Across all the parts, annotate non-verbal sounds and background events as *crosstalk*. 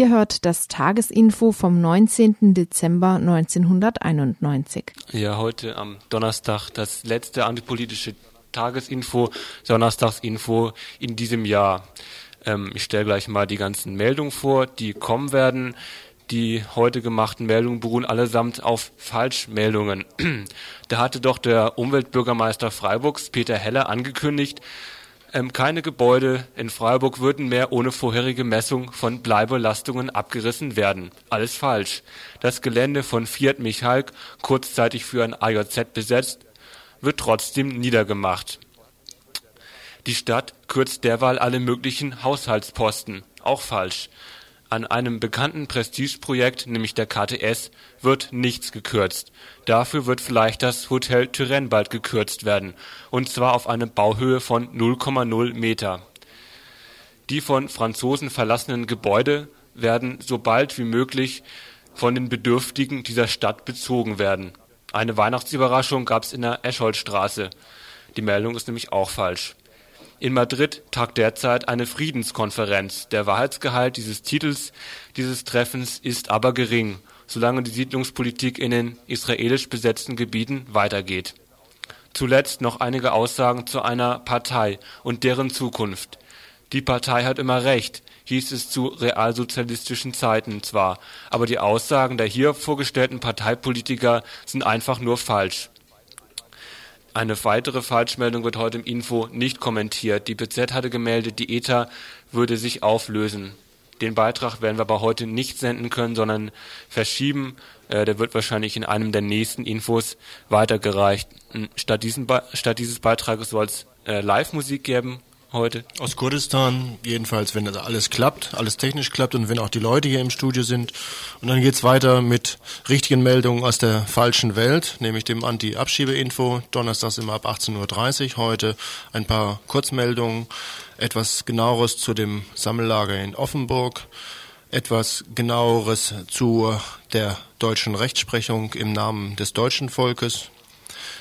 Ihr hört das Tagesinfo vom 19. Dezember 1991. Ja, heute am Donnerstag das letzte antipolitische Tagesinfo, Donnerstagsinfo in diesem Jahr. Ähm, ich stelle gleich mal die ganzen Meldungen vor, die kommen werden. Die heute gemachten Meldungen beruhen allesamt auf Falschmeldungen. *clears throat* da hatte doch der Umweltbürgermeister Freiburgs, Peter Heller, angekündigt, ähm, keine Gebäude in Freiburg würden mehr ohne vorherige Messung von Bleibelastungen abgerissen werden. Alles falsch. Das Gelände von Fiat Michalk, kurzzeitig für ein AJZ besetzt, wird trotzdem niedergemacht. Die Stadt kürzt derweil alle möglichen Haushaltsposten. Auch falsch. An einem bekannten Prestigeprojekt, nämlich der KTS, wird nichts gekürzt. Dafür wird vielleicht das Hotel Turenne bald gekürzt werden, und zwar auf eine Bauhöhe von 0,0 Meter. Die von Franzosen verlassenen Gebäude werden so bald wie möglich von den Bedürftigen dieser Stadt bezogen werden. Eine Weihnachtsüberraschung gab es in der Escholtstraße. Die Meldung ist nämlich auch falsch in Madrid tagt derzeit eine Friedenskonferenz. Der Wahrheitsgehalt dieses Titels dieses Treffens ist aber gering, solange die Siedlungspolitik in den israelisch besetzten Gebieten weitergeht. Zuletzt noch einige Aussagen zu einer Partei und deren Zukunft. Die Partei hat immer recht, hieß es zu realsozialistischen Zeiten zwar, aber die Aussagen der hier vorgestellten Parteipolitiker sind einfach nur falsch. Eine weitere Falschmeldung wird heute im Info nicht kommentiert. Die BZ hatte gemeldet, die ETA würde sich auflösen. Den Beitrag werden wir aber heute nicht senden können, sondern verschieben. Äh, der wird wahrscheinlich in einem der nächsten Infos weitergereicht. Statt, diesen statt dieses Beitrages soll es äh, Live-Musik geben heute? Aus Kurdistan, jedenfalls, wenn das alles klappt, alles technisch klappt und wenn auch die Leute hier im Studio sind. Und dann geht's weiter mit richtigen Meldungen aus der falschen Welt, nämlich dem Anti-Abschiebe-Info. Donnerstags immer ab 18.30 Uhr. Heute ein paar Kurzmeldungen, etwas genaueres zu dem Sammellager in Offenburg, etwas genaueres zu der deutschen Rechtsprechung im Namen des deutschen Volkes,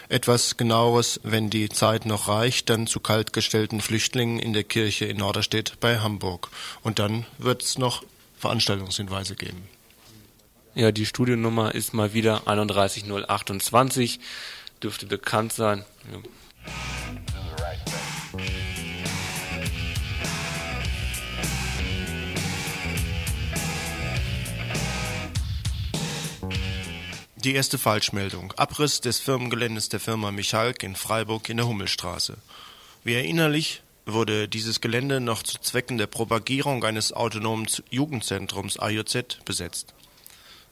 etwas genaueres, wenn die Zeit noch reicht, dann zu kaltgestellten Flüchtlingen in der Kirche in Norderstedt bei Hamburg. Und dann wird es noch Veranstaltungshinweise geben. Ja, die Studiennummer ist mal wieder 31028, dürfte bekannt sein. Ja. Die erste Falschmeldung. Abriss des Firmengeländes der Firma Michalk in Freiburg in der Hummelstraße. Wie erinnerlich wurde dieses Gelände noch zu Zwecken der Propagierung eines autonomen Jugendzentrums AJZ besetzt.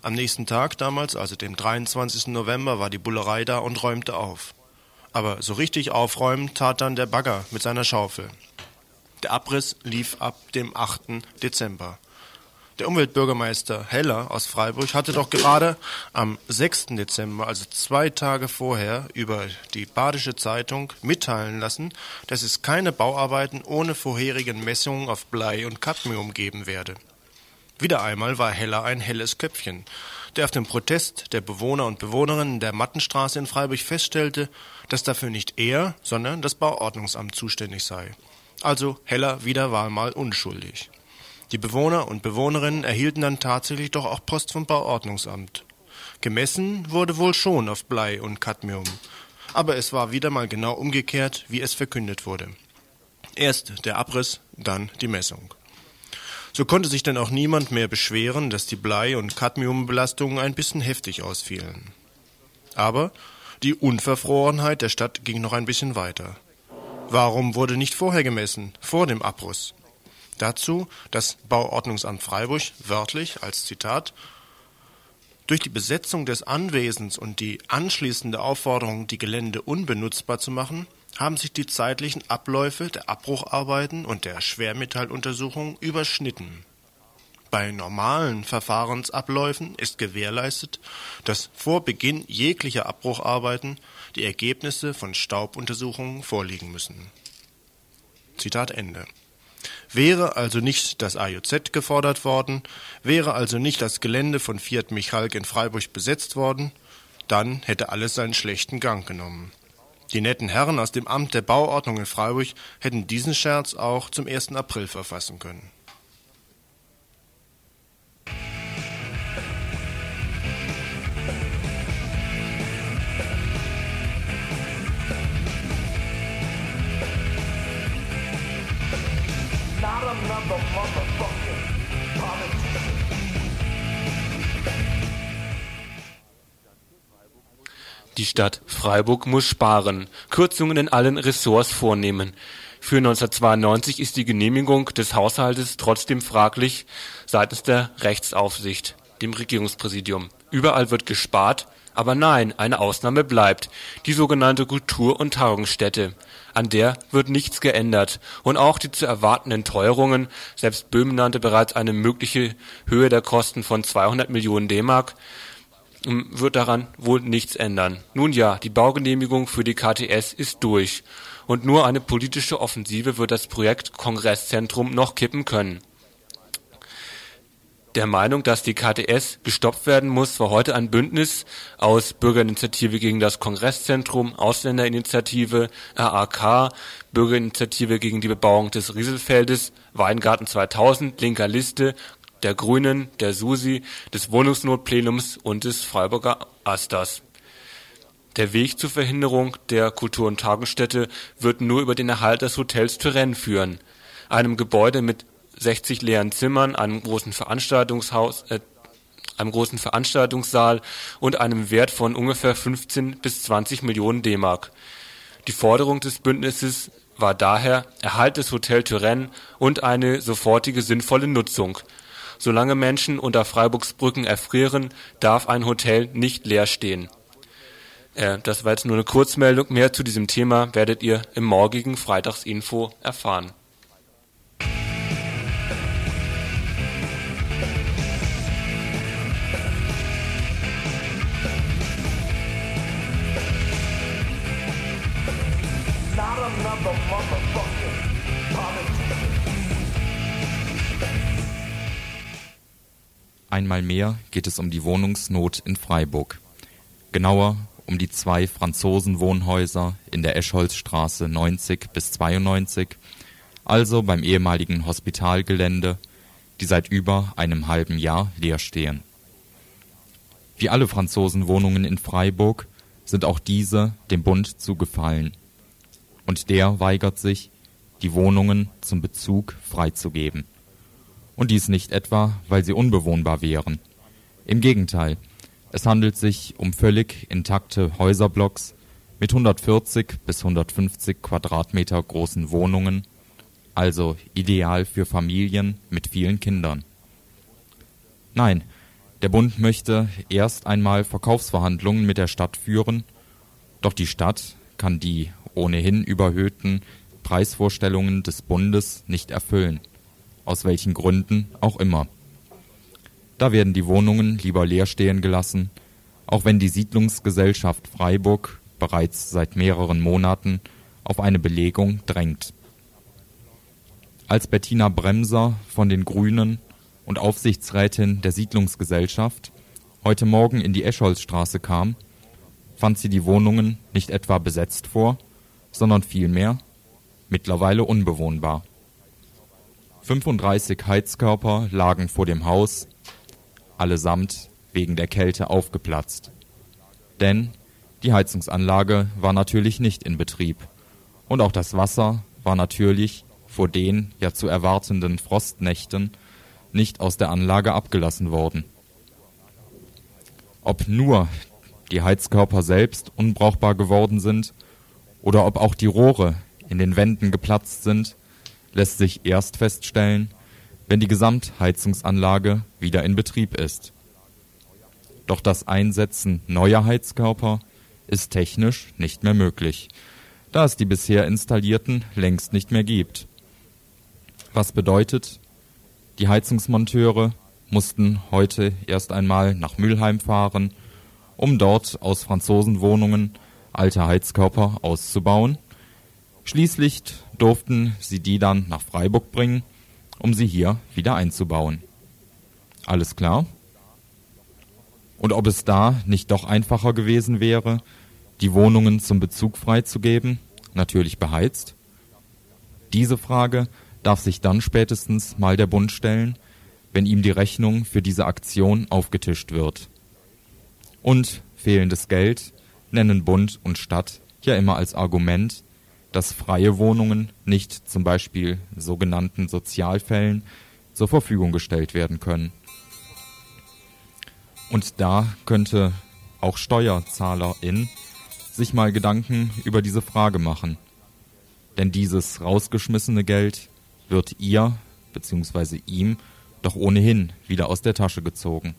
Am nächsten Tag damals, also dem 23. November, war die Bullerei da und räumte auf. Aber so richtig aufräumen tat dann der Bagger mit seiner Schaufel. Der Abriss lief ab dem 8. Dezember. Der Umweltbürgermeister Heller aus Freiburg hatte doch gerade am 6. Dezember, also zwei Tage vorher, über die Badische Zeitung mitteilen lassen, dass es keine Bauarbeiten ohne vorherigen Messungen auf Blei und Cadmium geben werde. Wieder einmal war Heller ein helles Köpfchen, der auf dem Protest der Bewohner und Bewohnerinnen der Mattenstraße in Freiburg feststellte, dass dafür nicht er, sondern das Bauordnungsamt zuständig sei. Also Heller wieder war mal unschuldig. Die Bewohner und Bewohnerinnen erhielten dann tatsächlich doch auch Post vom Bauordnungsamt. Gemessen wurde wohl schon auf Blei und Cadmium, aber es war wieder mal genau umgekehrt, wie es verkündet wurde. Erst der Abriss, dann die Messung. So konnte sich dann auch niemand mehr beschweren, dass die Blei- und Cadmiumbelastungen ein bisschen heftig ausfielen. Aber die Unverfrorenheit der Stadt ging noch ein bisschen weiter. Warum wurde nicht vorher gemessen, vor dem Abriss? Dazu das Bauordnungsamt Freiburg wörtlich als Zitat durch die Besetzung des Anwesens und die anschließende Aufforderung, die Gelände unbenutzbar zu machen, haben sich die zeitlichen Abläufe der Abbrucharbeiten und der Schwermetalluntersuchung überschnitten. Bei normalen Verfahrensabläufen ist gewährleistet, dass vor Beginn jeglicher Abbrucharbeiten die Ergebnisse von Staubuntersuchungen vorliegen müssen. Zitat Ende. Wäre also nicht das AJZ gefordert worden, wäre also nicht das Gelände von Fiat Michalk in Freiburg besetzt worden, dann hätte alles seinen schlechten Gang genommen. Die netten Herren aus dem Amt der Bauordnung in Freiburg hätten diesen Scherz auch zum 1. April verfassen können. Die Stadt Freiburg muss sparen, Kürzungen in allen Ressorts vornehmen. Für 1992 ist die Genehmigung des Haushaltes trotzdem fraglich seitens der Rechtsaufsicht, dem Regierungspräsidium. Überall wird gespart, aber nein, eine Ausnahme bleibt, die sogenannte Kultur- und Tagungsstätte. An der wird nichts geändert und auch die zu erwartenden Teuerungen, selbst Böhm nannte bereits eine mögliche Höhe der Kosten von 200 Millionen D-Mark, wird daran wohl nichts ändern. Nun ja, die Baugenehmigung für die KTS ist durch und nur eine politische Offensive wird das Projekt Kongresszentrum noch kippen können. Der Meinung, dass die KTS gestoppt werden muss, war heute ein Bündnis aus Bürgerinitiative gegen das Kongresszentrum, Ausländerinitiative, RAK, Bürgerinitiative gegen die Bebauung des Rieselfeldes, Weingarten 2000, Linker Liste, der Grünen, der SUSI, des Wohnungsnotplenums und des Freiburger Asters. Der Weg zur Verhinderung der Kultur- und Tagesstätte wird nur über den Erhalt des Hotels Turenne führen, einem Gebäude mit 60 leeren Zimmern, einem großen Veranstaltungshaus, äh, einem großen Veranstaltungssaal und einem Wert von ungefähr 15 bis 20 Millionen D-Mark. Die Forderung des Bündnisses war daher Erhalt des Hotel Turenne und eine sofortige sinnvolle Nutzung Solange Menschen unter Freiburgs Brücken erfrieren, darf ein Hotel nicht leer stehen. Äh, das war jetzt nur eine Kurzmeldung. Mehr zu diesem Thema werdet ihr im morgigen Freitagsinfo erfahren. Einmal mehr geht es um die Wohnungsnot in Freiburg. Genauer um die zwei Franzosenwohnhäuser in der Eschholzstraße 90 bis 92, also beim ehemaligen Hospitalgelände, die seit über einem halben Jahr leer stehen. Wie alle Franzosenwohnungen in Freiburg sind auch diese dem Bund zugefallen. Und der weigert sich, die Wohnungen zum Bezug freizugeben und dies nicht etwa, weil sie unbewohnbar wären. Im Gegenteil, es handelt sich um völlig intakte Häuserblocks mit 140 bis 150 Quadratmeter großen Wohnungen, also ideal für Familien mit vielen Kindern. Nein, der Bund möchte erst einmal Verkaufsverhandlungen mit der Stadt führen, doch die Stadt kann die ohnehin überhöhten Preisvorstellungen des Bundes nicht erfüllen aus welchen Gründen auch immer. Da werden die Wohnungen lieber leer stehen gelassen, auch wenn die Siedlungsgesellschaft Freiburg bereits seit mehreren Monaten auf eine Belegung drängt. Als Bettina Bremser von den Grünen und Aufsichtsrätin der Siedlungsgesellschaft heute Morgen in die Escholzstraße kam, fand sie die Wohnungen nicht etwa besetzt vor, sondern vielmehr mittlerweile unbewohnbar. 35 Heizkörper lagen vor dem Haus, allesamt wegen der Kälte aufgeplatzt. Denn die Heizungsanlage war natürlich nicht in Betrieb und auch das Wasser war natürlich vor den ja zu erwartenden Frostnächten nicht aus der Anlage abgelassen worden. Ob nur die Heizkörper selbst unbrauchbar geworden sind oder ob auch die Rohre in den Wänden geplatzt sind, lässt sich erst feststellen, wenn die Gesamtheizungsanlage wieder in Betrieb ist. Doch das Einsetzen neuer Heizkörper ist technisch nicht mehr möglich, da es die bisher installierten längst nicht mehr gibt. Was bedeutet, die Heizungsmonteure mussten heute erst einmal nach Mülheim fahren, um dort aus Franzosenwohnungen alte Heizkörper auszubauen. Schließlich durften sie die dann nach Freiburg bringen, um sie hier wieder einzubauen. Alles klar? Und ob es da nicht doch einfacher gewesen wäre, die Wohnungen zum Bezug freizugeben, natürlich beheizt? Diese Frage darf sich dann spätestens mal der Bund stellen, wenn ihm die Rechnung für diese Aktion aufgetischt wird. Und fehlendes Geld nennen Bund und Stadt ja immer als Argument, dass freie Wohnungen nicht zum Beispiel sogenannten Sozialfällen zur Verfügung gestellt werden können. Und da könnte auch SteuerzahlerIn sich mal Gedanken über diese Frage machen. Denn dieses rausgeschmissene Geld wird ihr bzw. ihm doch ohnehin wieder aus der Tasche gezogen.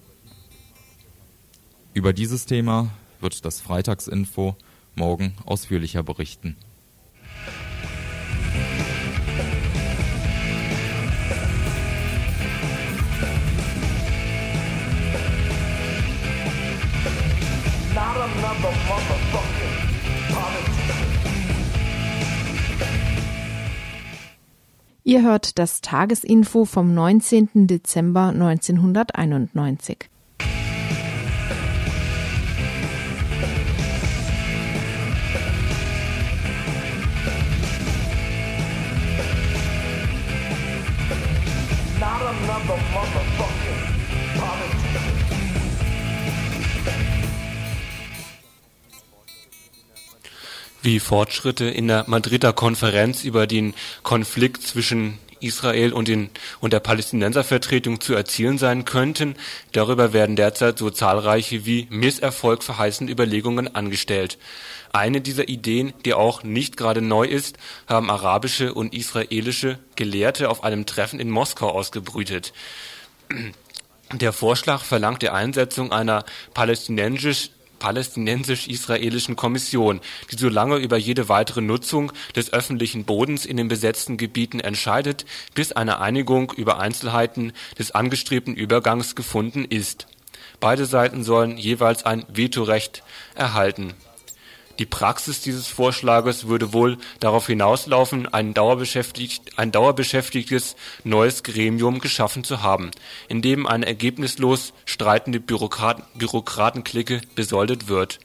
Über dieses Thema wird das Freitagsinfo morgen ausführlicher berichten. Ihr hört das Tagesinfo vom 19. Dezember 1991. wie Fortschritte in der Madrider Konferenz über den Konflikt zwischen Israel und, den, und der Palästinenservertretung zu erzielen sein könnten. Darüber werden derzeit so zahlreiche wie Misserfolg verheißende Überlegungen angestellt. Eine dieser Ideen, die auch nicht gerade neu ist, haben arabische und israelische Gelehrte auf einem Treffen in Moskau ausgebrütet. Der Vorschlag verlangt die Einsetzung einer palästinensisch palästinensisch-israelischen Kommission, die so lange über jede weitere Nutzung des öffentlichen Bodens in den besetzten Gebieten entscheidet, bis eine Einigung über Einzelheiten des angestrebten Übergangs gefunden ist. Beide Seiten sollen jeweils ein Vetorecht erhalten. Die Praxis dieses Vorschlages würde wohl darauf hinauslaufen, ein, dauerbeschäftigt, ein dauerbeschäftigtes neues Gremium geschaffen zu haben, in dem eine ergebnislos streitende Bürokraten, Bürokratenklicke besoldet wird.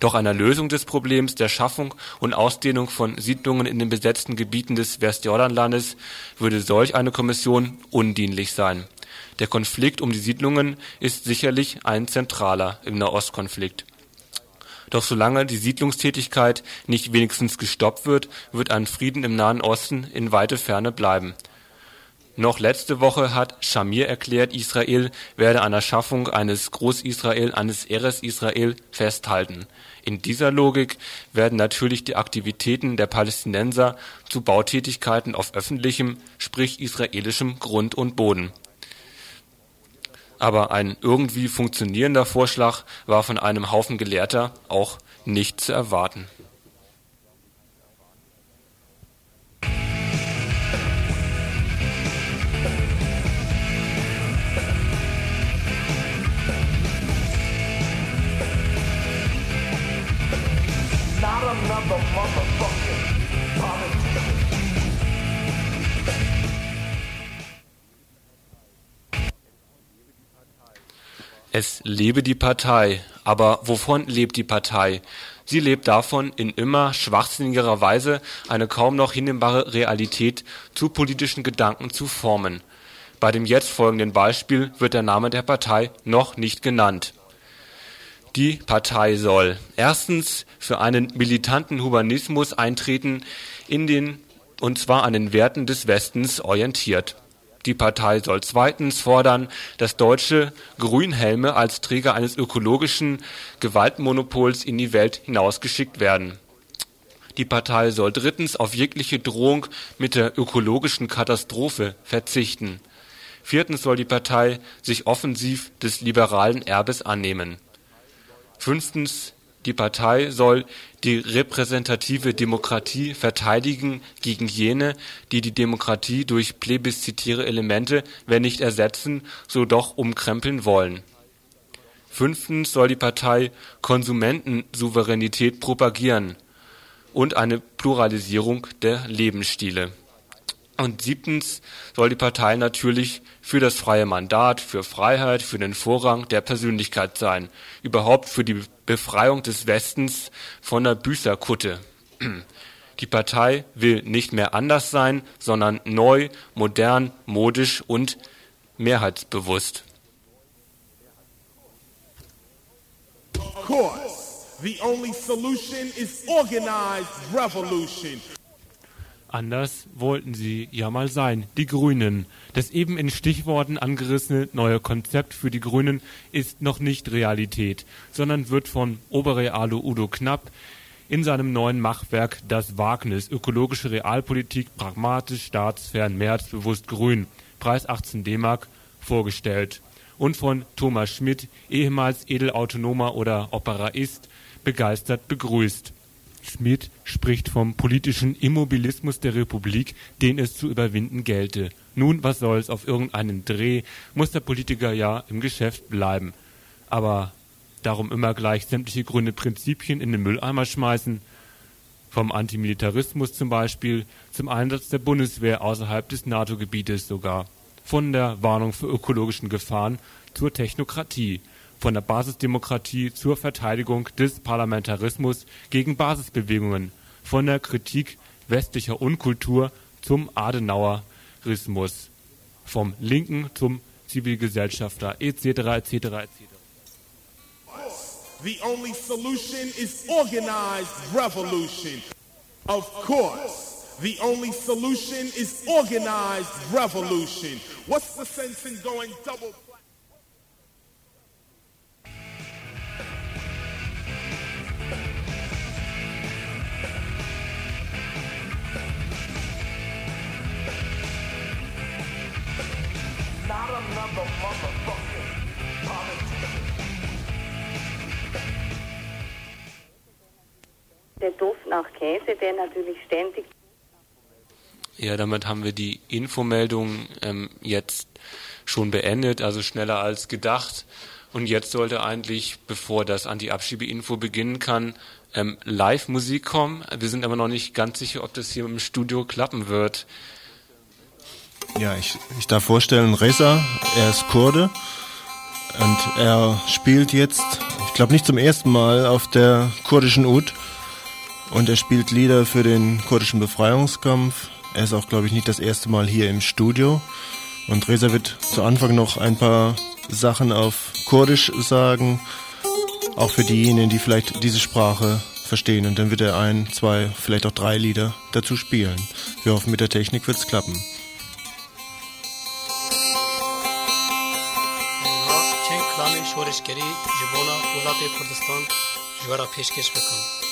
Doch einer Lösung des Problems der Schaffung und Ausdehnung von Siedlungen in den besetzten Gebieten des Westjordanlandes würde solch eine Kommission undienlich sein. Der Konflikt um die Siedlungen ist sicherlich ein zentraler im Nahostkonflikt. Doch solange die Siedlungstätigkeit nicht wenigstens gestoppt wird, wird ein Frieden im Nahen Osten in weite Ferne bleiben. Noch letzte Woche hat Shamir erklärt, Israel werde an der Schaffung eines Groß-Israel, eines Eres-Israel festhalten. In dieser Logik werden natürlich die Aktivitäten der Palästinenser zu Bautätigkeiten auf öffentlichem, sprich israelischem Grund und Boden. Aber ein irgendwie funktionierender Vorschlag war von einem Haufen Gelehrter auch nicht zu erwarten. Es lebe die Partei. Aber wovon lebt die Partei? Sie lebt davon, in immer schwachsinnigerer Weise eine kaum noch hinnehmbare Realität zu politischen Gedanken zu formen. Bei dem jetzt folgenden Beispiel wird der Name der Partei noch nicht genannt. Die Partei soll erstens für einen militanten Humanismus eintreten, in den, und zwar an den Werten des Westens orientiert. Die Partei soll zweitens fordern, dass deutsche Grünhelme als Träger eines ökologischen Gewaltmonopols in die Welt hinausgeschickt werden. Die Partei soll drittens auf jegliche Drohung mit der ökologischen Katastrophe verzichten. Viertens soll die Partei sich offensiv des liberalen Erbes annehmen. Fünftens, die Partei soll die repräsentative Demokratie verteidigen gegen jene, die die Demokratie durch plebiszitäre Elemente, wenn nicht ersetzen, so doch umkrempeln wollen. Fünftens soll die Partei Konsumentensouveränität propagieren und eine Pluralisierung der Lebensstile. Und siebtens soll die Partei natürlich für das freie Mandat, für Freiheit, für den Vorrang der Persönlichkeit sein, überhaupt für die Befreiung des Westens von der Büßerkutte. Die Partei will nicht mehr anders sein, sondern neu, modern, modisch und mehrheitsbewusst. Of course, the only solution is organized revolution. Anders wollten sie ja mal sein, die Grünen. Das eben in Stichworten angerissene neue Konzept für die Grünen ist noch nicht Realität, sondern wird von Oberrealo Udo Knapp in seinem neuen Machwerk Das Wagnis, ökologische Realpolitik, pragmatisch, staatsfern, mehrheitsbewusst grün, Preis 18 D-Mark, vorgestellt. Und von Thomas Schmidt, ehemals Edelautonomer oder Operaist, begeistert begrüßt. Schmidt spricht vom politischen Immobilismus der Republik, den es zu überwinden gelte. Nun, was soll's, auf irgendeinen Dreh muss der Politiker ja im Geschäft bleiben. Aber darum immer gleich sämtliche grüne Prinzipien in den Mülleimer schmeißen, vom Antimilitarismus zum Beispiel zum Einsatz der Bundeswehr außerhalb des NATO-Gebietes sogar, von der Warnung vor ökologischen Gefahren zur Technokratie, von der Basisdemokratie zur Verteidigung des Parlamentarismus gegen Basisbewegungen, von der Kritik westlicher Unkultur zum Adenauerismus, vom Linken zum Zivilgesellschafter etc. etc. etc. The only solution is organized revolution. Of course, the only solution is organized revolution. What's the sense in going double? Der Duft nach Käse, der natürlich ständig Ja, damit haben wir die Infomeldung ähm, jetzt schon beendet, also schneller als gedacht. Und jetzt sollte eigentlich, bevor das Anti-Abschiebe-Info beginnen kann, ähm, Live-Musik kommen. Wir sind aber noch nicht ganz sicher, ob das hier im Studio klappen wird. Ja, ich, ich darf vorstellen, Reza, er ist Kurde und er spielt jetzt, ich glaube nicht zum ersten Mal auf der kurdischen Ud und er spielt Lieder für den kurdischen Befreiungskampf. Er ist auch, glaube ich, nicht das erste Mal hier im Studio und Reza wird zu Anfang noch ein paar Sachen auf Kurdisch sagen, auch für diejenigen, die vielleicht diese Sprache verstehen und dann wird er ein, zwei, vielleicht auch drei Lieder dazu spielen. Wir hoffen, mit der Technik wird's klappen. شورشگری جبونا ولات کردستان جوارا پیشکش بکن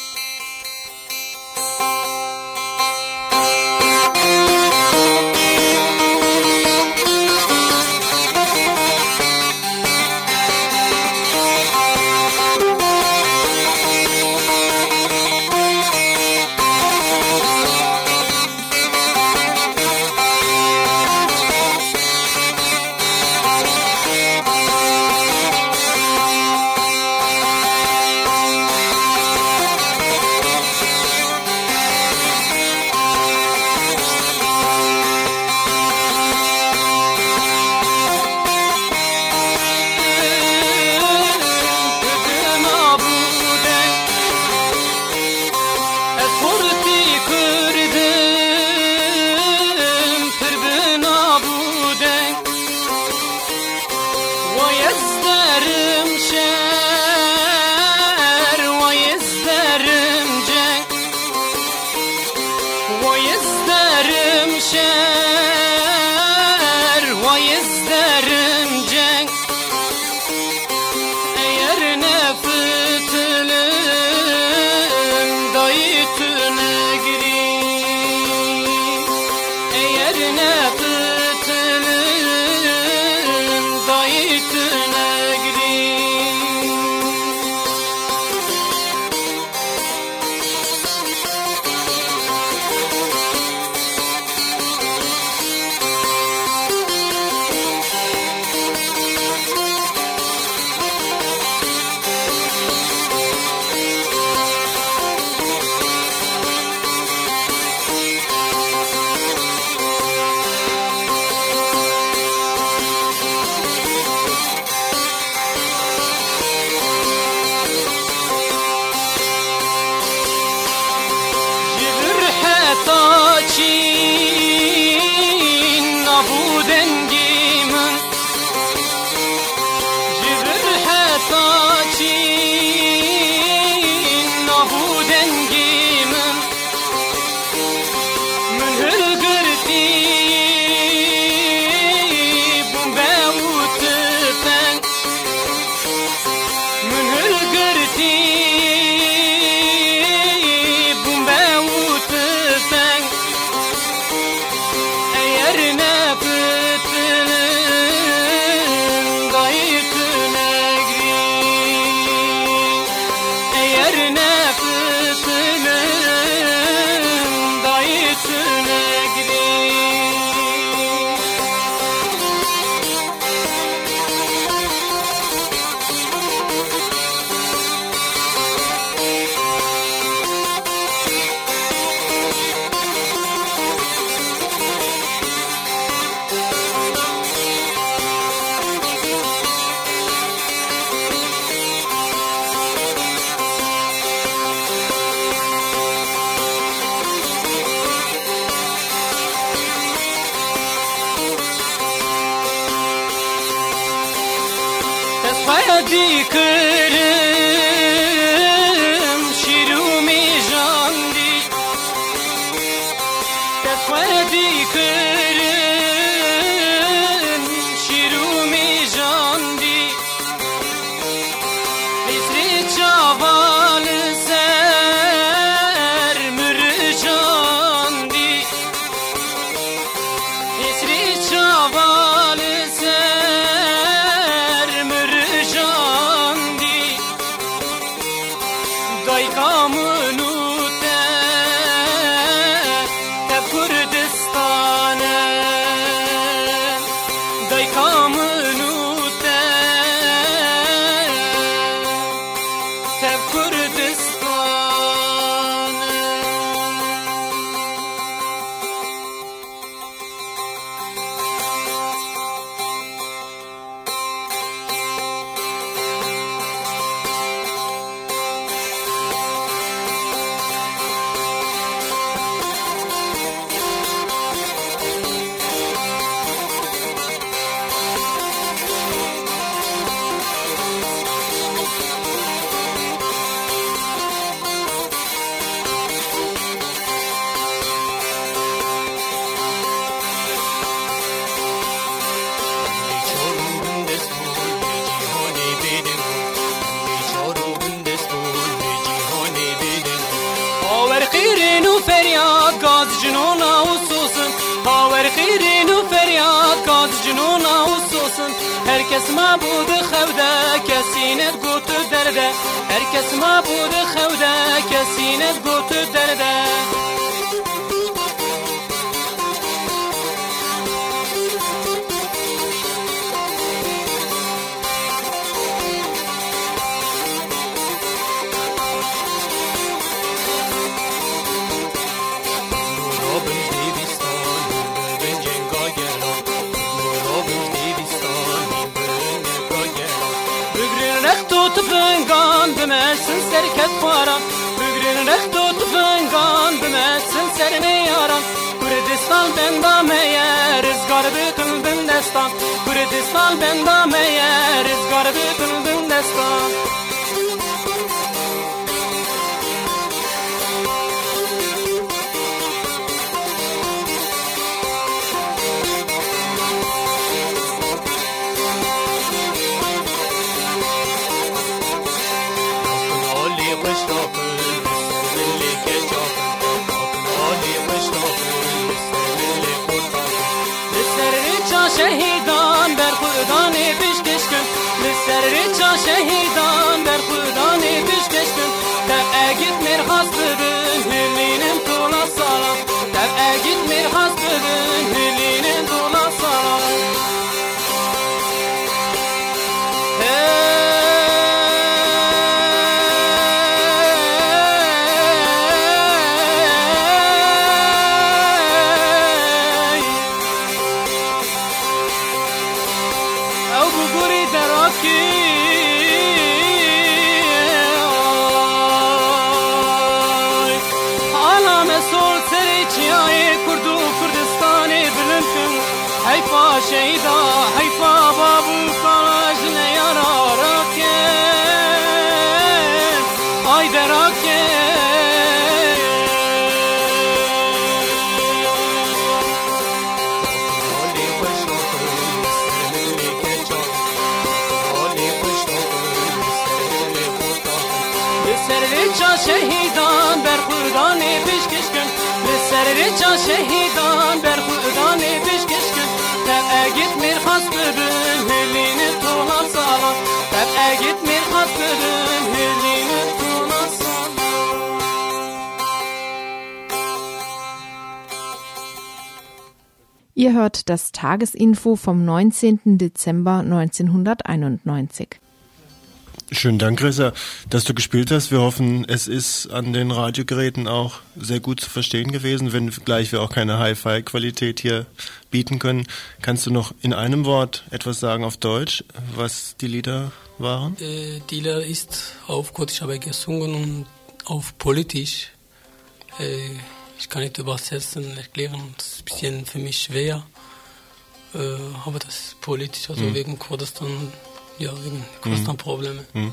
ما بود خوده کسی نه گوت درده هر کس ما بود خوده کسی نه گوت درده benda me ye Rizgar bütün bin destan Kurdistan benda me ye bütün destan Ihr hört das Tagesinfo vom 19. Dezember 1991. Schönen Dank, Rissa, dass du gespielt hast. Wir hoffen, es ist an den Radiogeräten auch sehr gut zu verstehen gewesen, wenn gleich wir auch keine Hi-Fi-Qualität hier bieten können. Kannst du noch in einem Wort etwas sagen auf Deutsch, was die Lieder waren? Äh, die Lieder ist auf Kurdisch aber gesungen und auf Politisch. Äh, ich kann nicht übersetzen, erklären, das ist ein bisschen für mich schwer. Äh, aber das ist politisch, also mhm. wegen Kurdistan ja, wegen Kostenprobleme. Mhm.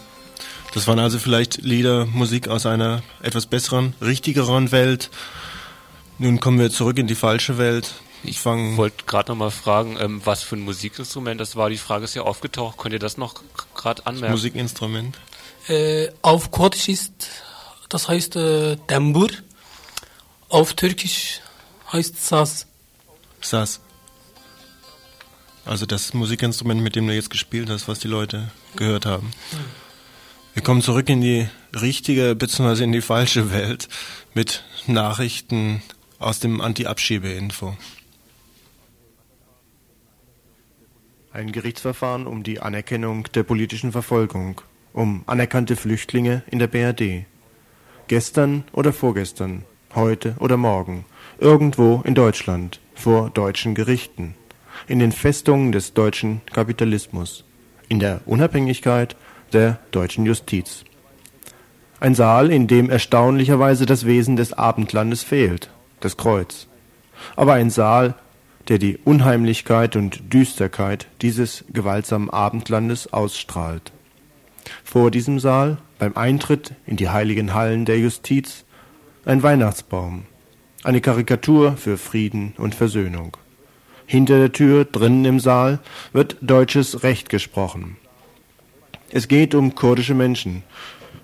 Das waren also vielleicht Lieder, Musik aus einer etwas besseren, richtigeren Welt. Nun kommen wir zurück in die falsche Welt. Ich wollte gerade noch mal fragen, ähm, was für ein Musikinstrument das war. Die Frage ist ja aufgetaucht. Könnt ihr das noch gerade anmerken? Musikinstrument? Äh, auf Kurdisch ist, das heißt äh, Dembur. Auf Türkisch heißt Saz. Saz. Also das Musikinstrument, mit dem du jetzt gespielt hast, was die Leute gehört haben. Wir kommen zurück in die richtige bzw. in die falsche Welt mit Nachrichten aus dem Anti-Abschiebe-Info. Ein Gerichtsverfahren um die Anerkennung der politischen Verfolgung, um anerkannte Flüchtlinge in der BRD. Gestern oder vorgestern, heute oder morgen, irgendwo in Deutschland, vor deutschen Gerichten, in den Festungen des deutschen Kapitalismus, in der Unabhängigkeit der deutschen Justiz. Ein Saal, in dem erstaunlicherweise das Wesen des Abendlandes fehlt, das Kreuz. Aber ein Saal, der die Unheimlichkeit und Düsterkeit dieses gewaltsamen Abendlandes ausstrahlt. Vor diesem Saal, beim Eintritt in die heiligen Hallen der Justiz, ein Weihnachtsbaum, eine Karikatur für Frieden und Versöhnung. Hinter der Tür, drinnen im Saal, wird deutsches Recht gesprochen. Es geht um kurdische Menschen.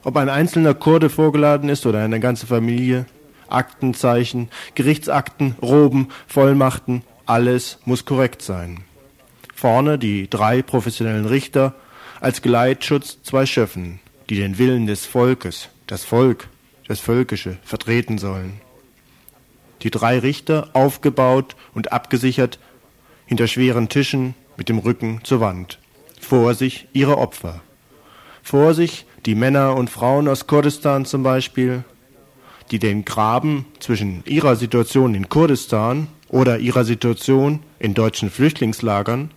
Ob ein einzelner Kurde vorgeladen ist oder eine ganze Familie, Aktenzeichen, Gerichtsakten, Roben, Vollmachten, alles muss korrekt sein. Vorne die drei professionellen Richter, als Geleitschutz zwei Schöffen, die den Willen des Volkes, das Volk, das Völkische vertreten sollen. Die drei Richter aufgebaut und abgesichert hinter schweren Tischen mit dem Rücken zur Wand. Vor sich ihre Opfer. Vor sich die Männer und Frauen aus Kurdistan zum Beispiel, die den Graben zwischen ihrer Situation in Kurdistan oder ihrer Situation in deutschen Flüchtlingslagern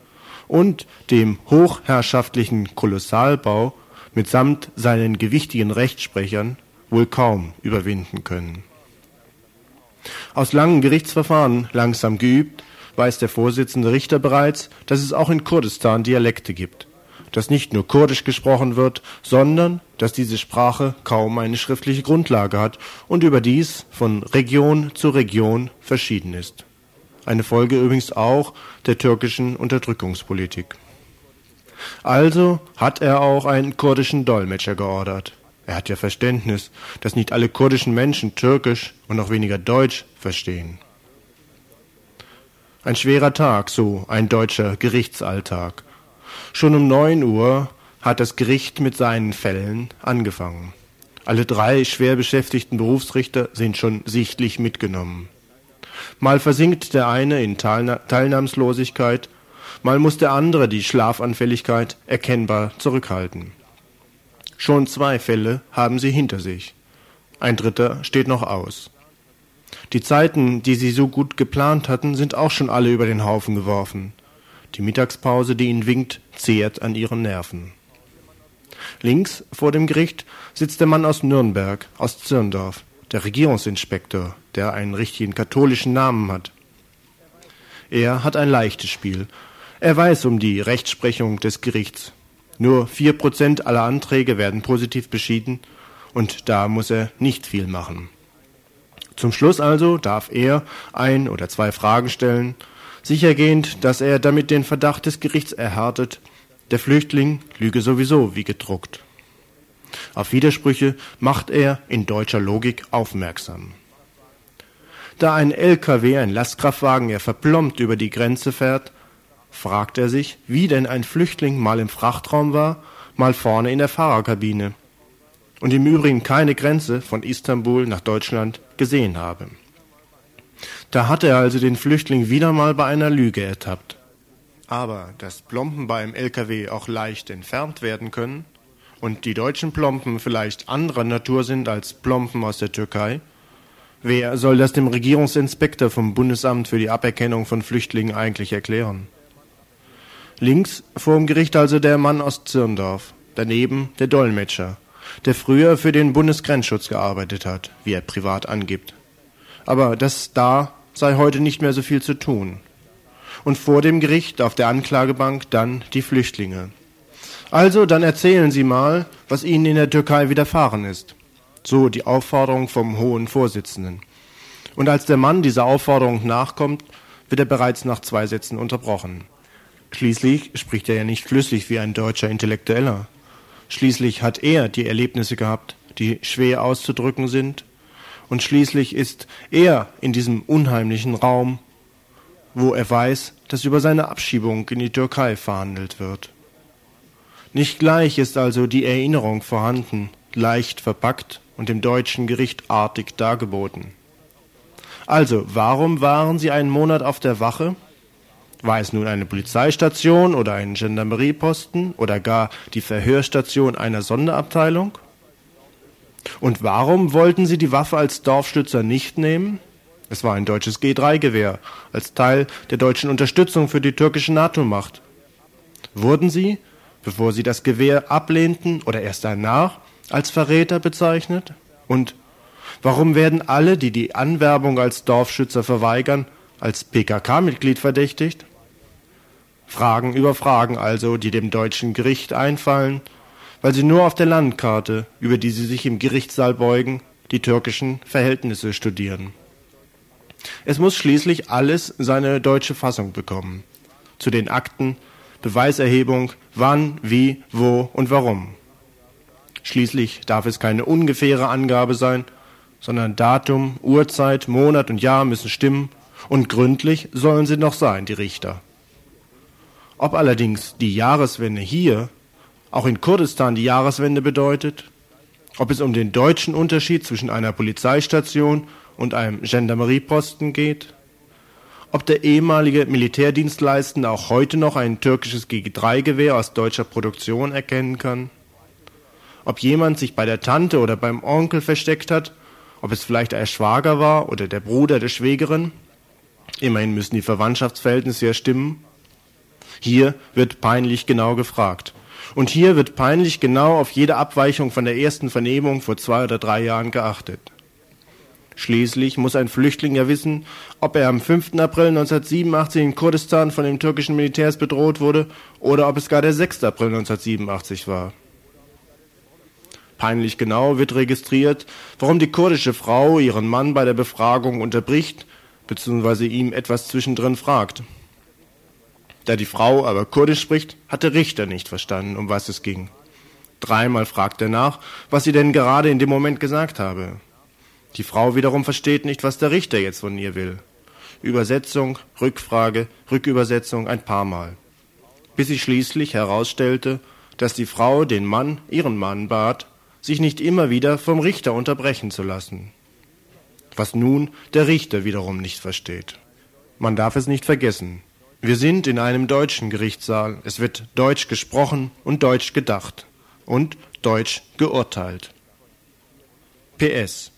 und dem hochherrschaftlichen Kolossalbau mitsamt seinen gewichtigen Rechtsprechern wohl kaum überwinden können. Aus langen Gerichtsverfahren langsam geübt, weiß der Vorsitzende Richter bereits, dass es auch in Kurdistan Dialekte gibt, dass nicht nur Kurdisch gesprochen wird, sondern dass diese Sprache kaum eine schriftliche Grundlage hat und überdies von Region zu Region verschieden ist. Eine Folge übrigens auch der türkischen Unterdrückungspolitik. Also hat er auch einen kurdischen Dolmetscher geordert. Er hat ja Verständnis, dass nicht alle kurdischen Menschen Türkisch und noch weniger Deutsch verstehen. Ein schwerer Tag, so ein deutscher Gerichtsalltag. Schon um neun Uhr hat das Gericht mit seinen Fällen angefangen. Alle drei schwer beschäftigten Berufsrichter sind schon sichtlich mitgenommen. Mal versinkt der eine in Teilnahmslosigkeit, mal muss der andere die Schlafanfälligkeit erkennbar zurückhalten. Schon zwei Fälle haben sie hinter sich. Ein dritter steht noch aus. Die Zeiten, die sie so gut geplant hatten, sind auch schon alle über den Haufen geworfen. Die Mittagspause, die ihnen winkt, zehrt an ihren Nerven. Links vor dem Gericht sitzt der Mann aus Nürnberg, aus Zirndorf, der Regierungsinspektor, der einen richtigen katholischen Namen hat. Er hat ein leichtes Spiel. Er weiß um die Rechtsprechung des Gerichts. Nur vier Prozent aller Anträge werden positiv beschieden und da muss er nicht viel machen. Zum Schluss also darf er ein oder zwei Fragen stellen, sichergehend, dass er damit den Verdacht des Gerichts erhärtet, der Flüchtling lüge sowieso wie gedruckt. Auf Widersprüche macht er in deutscher Logik aufmerksam. Da ein LKW, ein Lastkraftwagen, er verplombt über die Grenze fährt, fragt er sich, wie denn ein Flüchtling mal im Frachtraum war, mal vorne in der Fahrerkabine und im Übrigen keine Grenze von Istanbul nach Deutschland gesehen habe. Da hat er also den Flüchtling wieder mal bei einer Lüge ertappt. Aber dass Plomben beim LKW auch leicht entfernt werden können und die deutschen Plomben vielleicht anderer Natur sind als Plomben aus der Türkei, wer soll das dem Regierungsinspektor vom Bundesamt für die Aberkennung von Flüchtlingen eigentlich erklären? Links vor dem Gericht also der Mann aus Zirndorf, daneben der Dolmetscher, der früher für den Bundesgrenzschutz gearbeitet hat, wie er privat angibt. Aber das da sei heute nicht mehr so viel zu tun. Und vor dem Gericht auf der Anklagebank dann die Flüchtlinge. Also, dann erzählen Sie mal, was Ihnen in der Türkei widerfahren ist. So die Aufforderung vom hohen Vorsitzenden. Und als der Mann dieser Aufforderung nachkommt, wird er bereits nach zwei Sätzen unterbrochen. Schließlich spricht er ja nicht flüssig wie ein deutscher Intellektueller. Schließlich hat er die Erlebnisse gehabt, die schwer auszudrücken sind. Und schließlich ist er in diesem unheimlichen Raum, wo er weiß, dass über seine Abschiebung in die Türkei verhandelt wird. Nicht gleich ist also die Erinnerung vorhanden, leicht verpackt und dem deutschen Gericht artig dargeboten. Also, warum waren Sie einen Monat auf der Wache? War es nun eine Polizeistation oder ein Gendarmerieposten oder gar die Verhörstation einer Sonderabteilung? Und warum wollten Sie die Waffe als Dorfstützer nicht nehmen? Es war ein deutsches G3-Gewehr, als Teil der deutschen Unterstützung für die türkische NATO-Macht. Wurden Sie, bevor Sie das Gewehr ablehnten oder erst danach, als Verräter bezeichnet? Und warum werden alle, die die Anwerbung als Dorfschützer verweigern, als PKK-Mitglied verdächtigt? Fragen über Fragen also, die dem deutschen Gericht einfallen, weil sie nur auf der Landkarte, über die sie sich im Gerichtssaal beugen, die türkischen Verhältnisse studieren. Es muss schließlich alles seine deutsche Fassung bekommen. Zu den Akten, Beweiserhebung, wann, wie, wo und warum. Schließlich darf es keine ungefähre Angabe sein, sondern Datum, Uhrzeit, Monat und Jahr müssen stimmen und gründlich sollen sie noch sein, die Richter. Ob allerdings die Jahreswende hier auch in Kurdistan die Jahreswende bedeutet, ob es um den deutschen Unterschied zwischen einer Polizeistation und einem Gendarmerieposten geht, ob der ehemalige Militärdienstleistende auch heute noch ein türkisches G3-Gewehr aus deutscher Produktion erkennen kann, ob jemand sich bei der Tante oder beim Onkel versteckt hat, ob es vielleicht der Schwager war oder der Bruder der Schwägerin, immerhin müssen die Verwandtschaftsverhältnisse ja stimmen, hier wird peinlich genau gefragt. Und hier wird peinlich genau auf jede Abweichung von der ersten Vernehmung vor zwei oder drei Jahren geachtet. Schließlich muss ein Flüchtling ja wissen, ob er am 5. April 1987 in Kurdistan von den türkischen Militärs bedroht wurde oder ob es gar der 6. April 1987 war. Peinlich genau wird registriert, warum die kurdische Frau ihren Mann bei der Befragung unterbricht bzw. ihm etwas zwischendrin fragt. Da die Frau aber Kurdisch spricht, hat der Richter nicht verstanden, um was es ging. Dreimal fragt er nach, was sie denn gerade in dem Moment gesagt habe. Die Frau wiederum versteht nicht, was der Richter jetzt von ihr will. Übersetzung, Rückfrage, Rückübersetzung ein paar Mal. Bis sich schließlich herausstellte, dass die Frau den Mann, ihren Mann, bat, sich nicht immer wieder vom Richter unterbrechen zu lassen. Was nun der Richter wiederum nicht versteht. Man darf es nicht vergessen. Wir sind in einem deutschen Gerichtssaal. Es wird Deutsch gesprochen und Deutsch gedacht und Deutsch geurteilt. PS.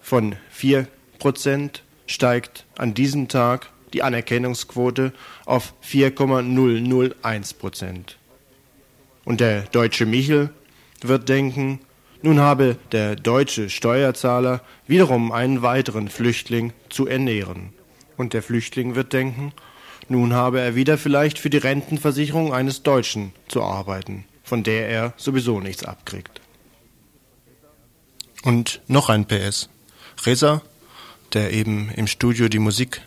Von 4% steigt an diesem Tag die Anerkennungsquote auf 4,001%. Und der deutsche Michel wird denken, nun habe der deutsche Steuerzahler wiederum einen weiteren Flüchtling zu ernähren. Und der Flüchtling wird denken, nun habe er wieder vielleicht für die Rentenversicherung eines Deutschen zu arbeiten, von der er sowieso nichts abkriegt. Und noch ein PS. Reza, der eben im Studio die Musik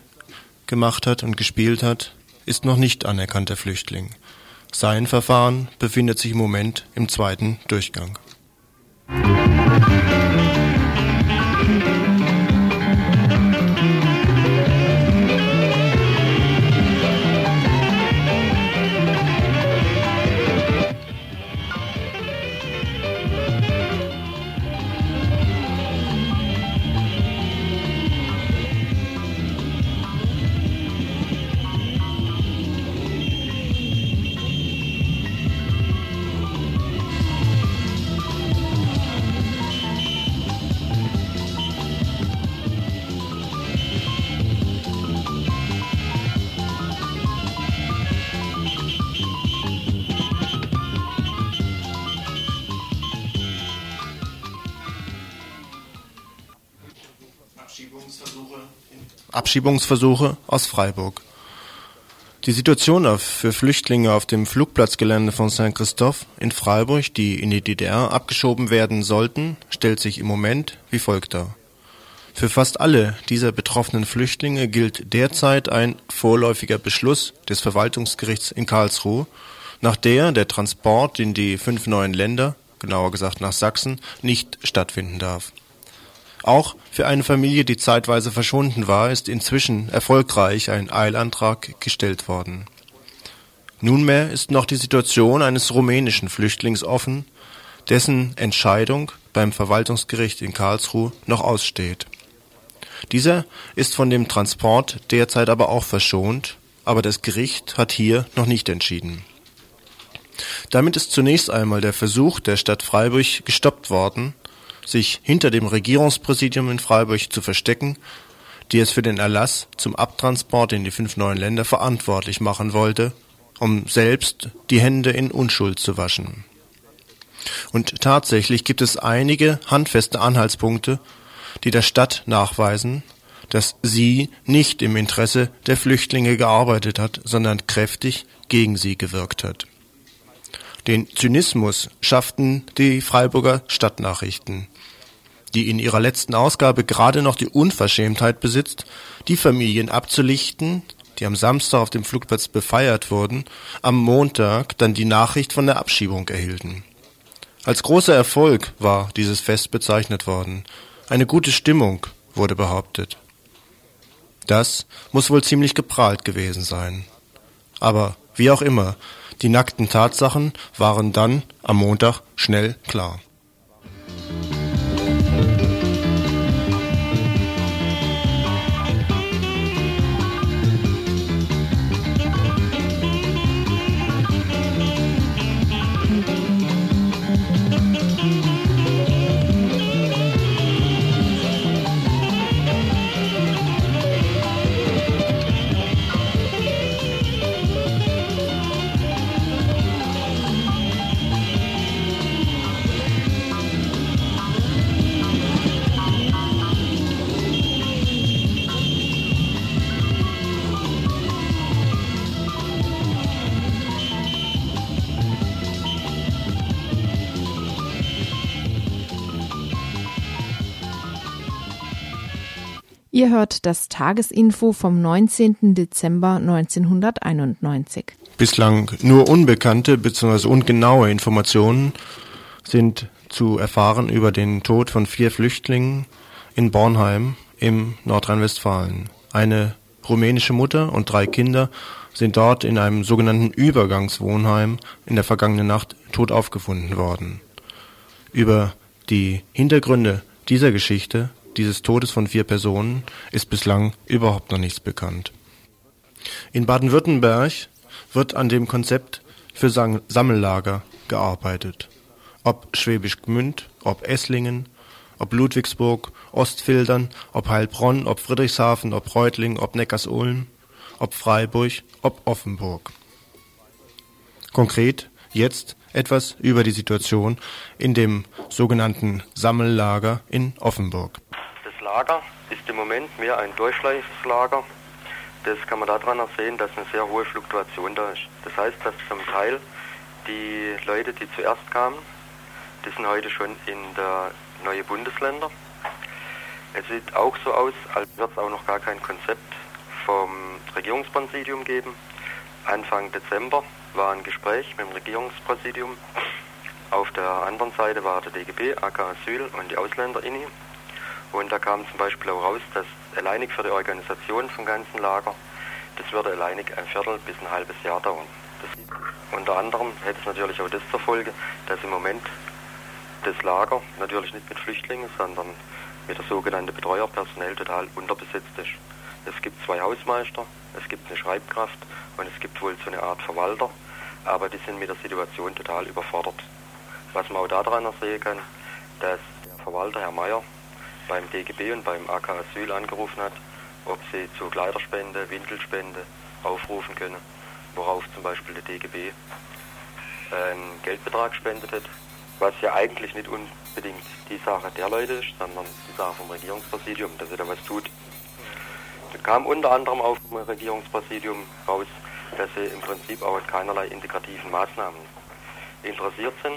gemacht hat und gespielt hat, ist noch nicht anerkannter Flüchtling. Sein Verfahren befindet sich im Moment im zweiten Durchgang. Música Abschiebungsversuche aus Freiburg. Die Situation für Flüchtlinge auf dem Flugplatzgelände von Saint-Christophe in Freiburg, die in die DDR abgeschoben werden sollten, stellt sich im Moment wie folgt dar. Für fast alle dieser betroffenen Flüchtlinge gilt derzeit ein vorläufiger Beschluss des Verwaltungsgerichts in Karlsruhe, nach der der Transport in die fünf neuen Länder, genauer gesagt nach Sachsen, nicht stattfinden darf. Auch für eine Familie, die zeitweise verschwunden war, ist inzwischen erfolgreich ein Eilantrag gestellt worden. Nunmehr ist noch die Situation eines rumänischen Flüchtlings offen, dessen Entscheidung beim Verwaltungsgericht in Karlsruhe noch aussteht. Dieser ist von dem Transport derzeit aber auch verschont, aber das Gericht hat hier noch nicht entschieden. Damit ist zunächst einmal der Versuch der Stadt Freiburg gestoppt worden, sich hinter dem Regierungspräsidium in Freiburg zu verstecken, die es für den Erlass zum Abtransport in die fünf neuen Länder verantwortlich machen wollte, um selbst die Hände in Unschuld zu waschen. Und tatsächlich gibt es einige handfeste Anhaltspunkte, die der Stadt nachweisen, dass sie nicht im Interesse der Flüchtlinge gearbeitet hat, sondern kräftig gegen sie gewirkt hat. Den Zynismus schafften die Freiburger Stadtnachrichten, die in ihrer letzten Ausgabe gerade noch die Unverschämtheit besitzt, die Familien abzulichten, die am Samstag auf dem Flugplatz befeiert wurden, am Montag dann die Nachricht von der Abschiebung erhielten. Als großer Erfolg war dieses Fest bezeichnet worden. Eine gute Stimmung wurde behauptet. Das muss wohl ziemlich geprahlt gewesen sein. Aber wie auch immer, die nackten Tatsachen waren dann am Montag schnell klar. Ihr hört das Tagesinfo vom 19. Dezember 1991. Bislang nur unbekannte bzw. ungenaue Informationen sind zu erfahren über den Tod von vier Flüchtlingen in Bornheim im Nordrhein-Westfalen. Eine rumänische Mutter und drei Kinder sind dort in einem sogenannten Übergangswohnheim in der vergangenen Nacht tot aufgefunden worden. Über die Hintergründe dieser Geschichte dieses Todes von vier Personen ist bislang überhaupt noch nichts bekannt. In Baden-Württemberg wird an dem Konzept für Sammellager gearbeitet. Ob Schwäbisch Gmünd, ob Esslingen, ob Ludwigsburg, Ostfildern, ob Heilbronn, ob Friedrichshafen, ob Reutling, ob Neckarsulm, ob Freiburg, ob Offenburg. Konkret jetzt etwas über die Situation in dem sogenannten Sammellager in Offenburg. Lager ist im Moment mehr ein Durchschleichslager. Das kann man daran ersehen, dass eine sehr hohe Fluktuation da ist. Das heißt, dass zum Teil die Leute, die zuerst kamen, die sind heute schon in der neue Bundesländer. Es sieht auch so aus, als wird es auch noch gar kein Konzept vom Regierungspräsidium geben. Anfang Dezember war ein Gespräch mit dem Regierungspräsidium. Auf der anderen Seite war der DGB, AK Asyl und die Ausländer-INI. Und da kam zum Beispiel auch raus, dass alleinig für die Organisation vom ganzen Lager, das würde alleinig ein Viertel bis ein halbes Jahr dauern. Das, unter anderem hätte es natürlich auch das zur Folge, dass im Moment das Lager natürlich nicht mit Flüchtlingen, sondern mit der sogenannten Betreuerpersonell total unterbesetzt ist. Es gibt zwei Hausmeister, es gibt eine Schreibkraft und es gibt wohl so eine Art Verwalter, aber die sind mit der Situation total überfordert. Was man auch daran sehen kann, dass der Verwalter, Herr Mayer, beim DGB und beim AK Asyl angerufen hat, ob sie zur Kleiderspende, Windelspende aufrufen können, worauf zum Beispiel der DGB einen Geldbetrag spendet hat, was ja eigentlich nicht unbedingt die Sache der Leute ist, sondern die Sache vom Regierungspräsidium, dass er da was tut. Da kam unter anderem auch vom Regierungspräsidium raus, dass sie im Prinzip auch an keinerlei integrativen Maßnahmen interessiert sind.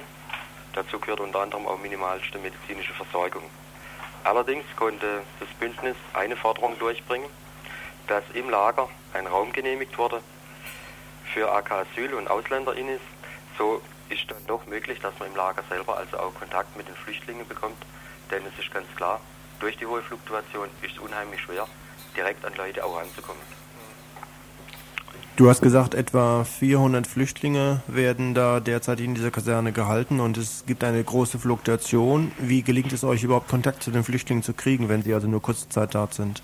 Dazu gehört unter anderem auch minimalste medizinische Versorgung. Allerdings konnte das Bündnis eine Forderung durchbringen, dass im Lager ein Raum genehmigt wurde für AK Asyl und AusländerInnen. So ist dann doch möglich, dass man im Lager selber also auch Kontakt mit den Flüchtlingen bekommt. Denn es ist ganz klar, durch die hohe Fluktuation ist es unheimlich schwer, direkt an Leute auch ranzukommen. Du hast gesagt, etwa 400 Flüchtlinge werden da derzeit in dieser Kaserne gehalten und es gibt eine große Fluktuation. Wie gelingt es euch überhaupt Kontakt zu den Flüchtlingen zu kriegen, wenn sie also nur kurze Zeit dort sind?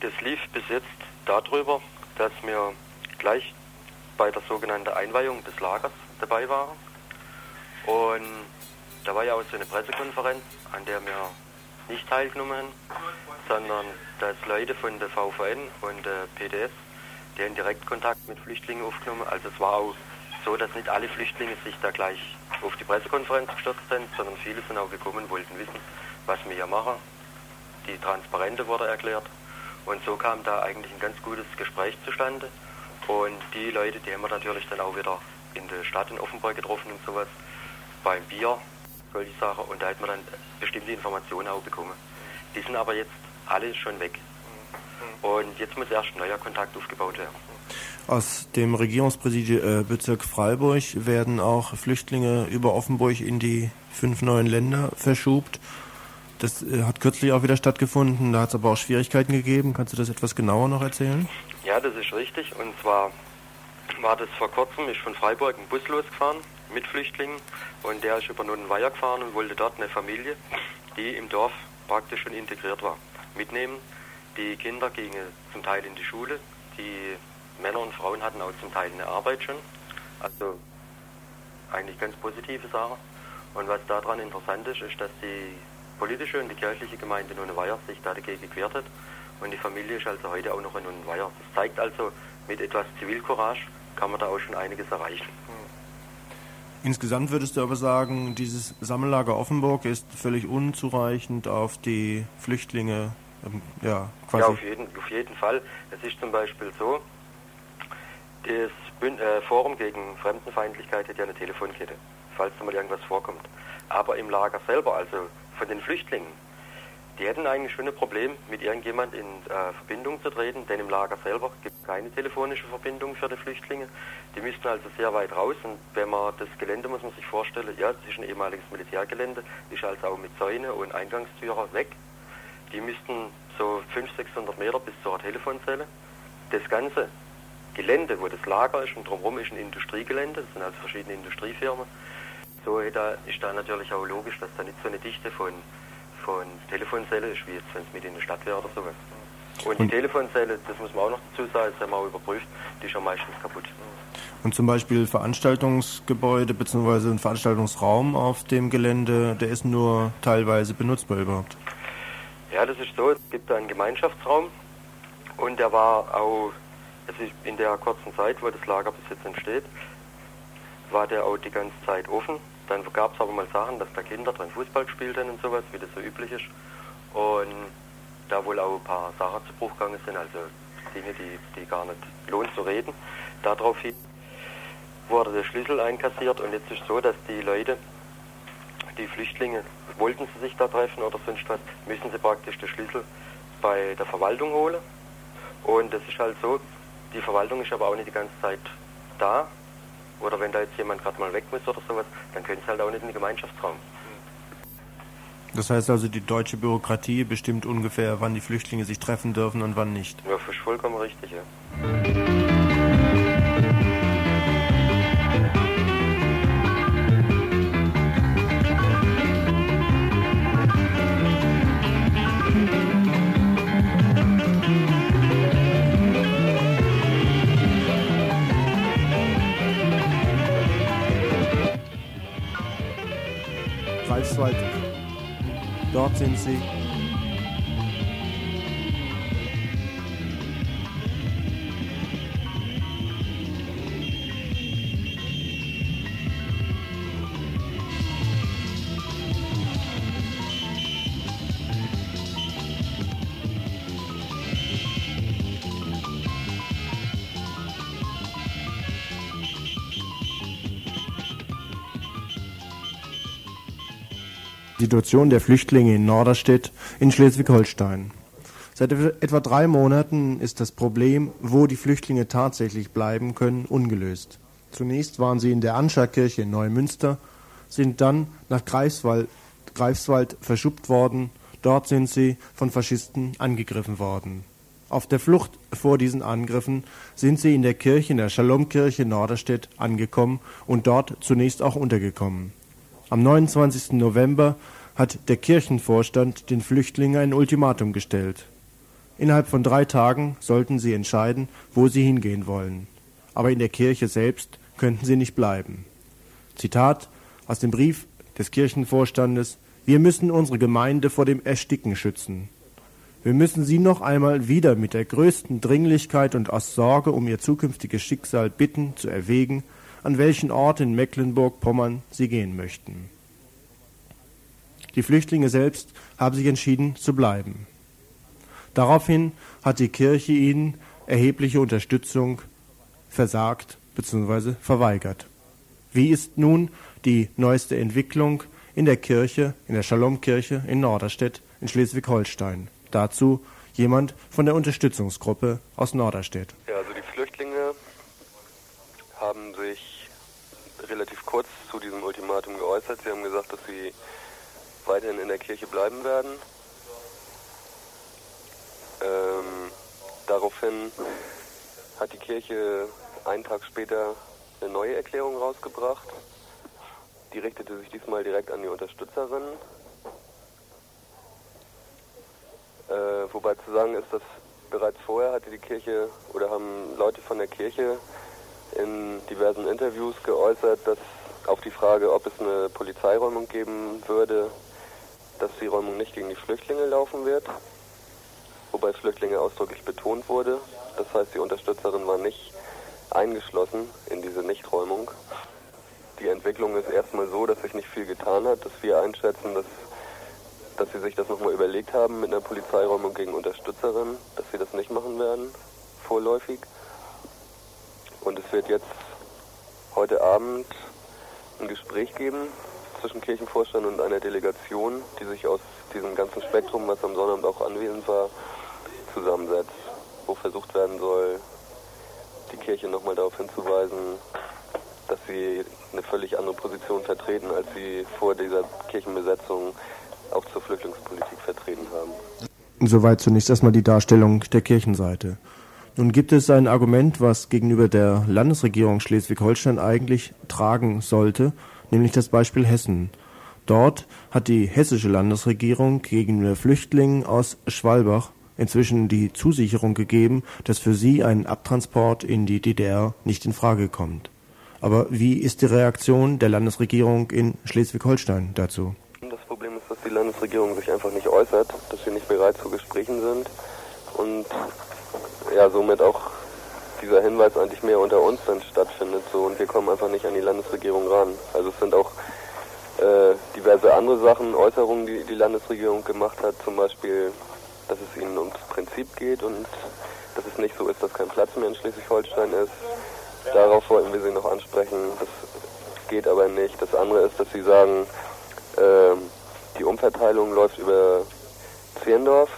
Das lief bis jetzt darüber, dass wir gleich bei der sogenannten Einweihung des Lagers dabei waren. Und da war ja auch so eine Pressekonferenz, an der wir nicht teilgenommen haben, sondern dass Leute von der VVN und der PDS, die haben direkt Kontakt mit Flüchtlingen aufgenommen. Also es war auch so, dass nicht alle Flüchtlinge sich da gleich auf die Pressekonferenz gestürzt sind, sondern viele sind auch gekommen wollten wissen, was wir hier machen. Die Transparente wurde erklärt. Und so kam da eigentlich ein ganz gutes Gespräch zustande. Und die Leute, die haben wir natürlich dann auch wieder in der Stadt in Offenburg getroffen und sowas, beim Bier, solche Sachen. Und da hat man dann bestimmte Informationen auch bekommen. Die sind aber jetzt alle schon weg. Und jetzt muss erst ein neuer Kontakt aufgebaut werden. Aus dem Regierungspräsidiebezirk Freiburg werden auch Flüchtlinge über Offenburg in die fünf neuen Länder verschubt. Das äh, hat kürzlich auch wieder stattgefunden, da hat es aber auch Schwierigkeiten gegeben. Kannst du das etwas genauer noch erzählen? Ja, das ist richtig. Und zwar war das vor kurzem, ist von Freiburg ein Bus losgefahren mit Flüchtlingen und der ist über Nonnenweiher gefahren und wollte dort eine Familie, die im Dorf praktisch schon integriert war, mitnehmen. Die Kinder gingen zum Teil in die Schule, die Männer und Frauen hatten auch zum Teil eine Arbeit schon. Also eigentlich ganz positive Sache. Und was daran interessant ist, ist, dass die politische und die kirchliche Gemeinde Nonnenweier sich da dagegen gewehrt hat. Und die Familie ist also heute auch noch in Nonnenweier. Das zeigt also, mit etwas Zivilcourage kann man da auch schon einiges erreichen. Insgesamt würdest du aber sagen, dieses Sammellager Offenburg ist völlig unzureichend auf die Flüchtlinge, ja, quasi. Ja, auf jeden, auf jeden Fall. Es ist zum Beispiel so, das Bün äh, Forum gegen Fremdenfeindlichkeit hat ja eine Telefonkette, falls da mal irgendwas vorkommt. Aber im Lager selber, also von den Flüchtlingen, die hätten eigentlich schon ein Problem, mit irgendjemand in äh, Verbindung zu treten, denn im Lager selber gibt es keine telefonische Verbindung für die Flüchtlinge. Die müssten also sehr weit raus und wenn man das Gelände, muss man sich vorstellen, ja, das ist ein ehemaliges Militärgelände, ist also auch mit Zäune und Eingangstüren weg. Die müssten so 500, 600 Meter bis zur Telefonzelle. Das ganze Gelände, wo das Lager ist und drumherum ist ein Industriegelände, das sind also verschiedene Industriefirmen. So ist da natürlich auch logisch, dass da nicht so eine Dichte von von Telefonzelle ist, wie jetzt, wenn es mit in der Stadt wäre oder sowas. Und die Telefonzelle, das muss man auch noch dazu sagen, das haben wir auch überprüft, die ist ja meistens kaputt. Und zum Beispiel Veranstaltungsgebäude bzw. ein Veranstaltungsraum auf dem Gelände, der ist nur teilweise benutzbar überhaupt? Ja, das ist so, es gibt da einen Gemeinschaftsraum und der war auch, also in der kurzen Zeit, wo das Lager bis jetzt entsteht, war der auch die ganze Zeit offen. Dann gab es aber mal Sachen, dass da Kinder drin Fußball gespielt haben und sowas, wie das so üblich ist. Und da wohl auch ein paar Sachen zu Bruch gegangen sind, also Dinge, die, die gar nicht lohnt zu reden. Daraufhin wurde der Schlüssel einkassiert und jetzt ist so, dass die Leute, die Flüchtlinge, wollten sie sich da treffen oder sonst was, müssen sie praktisch den Schlüssel bei der Verwaltung holen. Und das ist halt so, die Verwaltung ist aber auch nicht die ganze Zeit da, oder wenn da jetzt jemand gerade mal weg muss oder sowas, dann können sie halt auch nicht in den Gemeinschaftsraum. Das heißt also, die deutsche Bürokratie bestimmt ungefähr, wann die Flüchtlinge sich treffen dürfen und wann nicht. Ja, das ist vollkommen richtig, ja. Greifswald. Dort sind sie. Situation der Flüchtlinge in Norderstedt in Schleswig-Holstein. Seit etwa drei Monaten ist das Problem, wo die Flüchtlinge tatsächlich bleiben können, ungelöst. Zunächst waren sie in der Anscherkirche in Neumünster, sind dann nach Greifswald, Greifswald verschuppt worden. Dort sind sie von Faschisten angegriffen worden. Auf der Flucht vor diesen Angriffen sind sie in der Kirche, in der Shalom-Kirche Norderstedt angekommen und dort zunächst auch untergekommen. Am 29. November hat der Kirchenvorstand den Flüchtlingen ein Ultimatum gestellt. Innerhalb von drei Tagen sollten sie entscheiden, wo sie hingehen wollen. Aber in der Kirche selbst könnten sie nicht bleiben. Zitat aus dem Brief des Kirchenvorstandes Wir müssen unsere Gemeinde vor dem Ersticken schützen. Wir müssen sie noch einmal wieder mit der größten Dringlichkeit und aus Sorge um ihr zukünftiges Schicksal bitten, zu erwägen, an welchen Ort in Mecklenburg-Pommern sie gehen möchten. Die Flüchtlinge selbst haben sich entschieden zu bleiben. Daraufhin hat die Kirche ihnen erhebliche Unterstützung versagt bzw. verweigert. Wie ist nun die neueste Entwicklung in der Kirche, in der Shalom-Kirche in Norderstedt in Schleswig-Holstein? Dazu jemand von der Unterstützungsgruppe aus Norderstedt. Ja, also die Flüchtlinge haben sich relativ kurz zu diesem Ultimatum geäußert. Sie haben gesagt, dass sie weiterhin in der Kirche bleiben werden. Ähm, daraufhin hat die Kirche einen Tag später eine neue Erklärung rausgebracht. Die richtete sich diesmal direkt an die Unterstützerinnen. Äh, wobei zu sagen ist, dass bereits vorher hatte die Kirche oder haben Leute von der Kirche in diversen Interviews geäußert, dass auf die Frage, ob es eine Polizeiräumung geben würde, dass die Räumung nicht gegen die Flüchtlinge laufen wird, wobei Flüchtlinge ausdrücklich betont wurde. Das heißt, die Unterstützerin war nicht eingeschlossen in diese Nichträumung. Die Entwicklung ist erstmal so, dass sich nicht viel getan hat, dass wir einschätzen, dass, dass sie sich das nochmal überlegt haben mit einer Polizeiräumung gegen Unterstützerinnen, dass sie das nicht machen werden, vorläufig. Und es wird jetzt heute Abend ein Gespräch geben zwischen Kirchenvorstand und einer Delegation, die sich aus diesem ganzen Spektrum, was am Sonnabend auch anwesend war, zusammensetzt, wo versucht werden soll, die Kirche nochmal darauf hinzuweisen, dass sie eine völlig andere Position vertreten, als sie vor dieser Kirchenbesetzung auch zur Flüchtlingspolitik vertreten haben. Soweit zunächst erstmal die Darstellung der Kirchenseite. Nun gibt es ein Argument, was gegenüber der Landesregierung Schleswig-Holstein eigentlich tragen sollte, nämlich das Beispiel Hessen. Dort hat die hessische Landesregierung gegenüber Flüchtlingen aus Schwalbach inzwischen die Zusicherung gegeben, dass für sie ein Abtransport in die DDR nicht in Frage kommt. Aber wie ist die Reaktion der Landesregierung in Schleswig-Holstein dazu? Das Problem ist, dass die Landesregierung sich einfach nicht äußert, dass sie nicht bereit zu Gesprächen sind und ja somit auch dieser Hinweis eigentlich mehr unter uns dann stattfindet so und wir kommen einfach nicht an die Landesregierung ran. Also es sind auch äh, diverse andere Sachen, Äußerungen, die die Landesregierung gemacht hat, zum Beispiel dass es ihnen ums Prinzip geht und dass es nicht so ist, dass kein Platz mehr in Schleswig-Holstein ist. Darauf wollten wir sie noch ansprechen. Das geht aber nicht. Das andere ist, dass sie sagen, äh, die Umverteilung läuft über Zehlendorf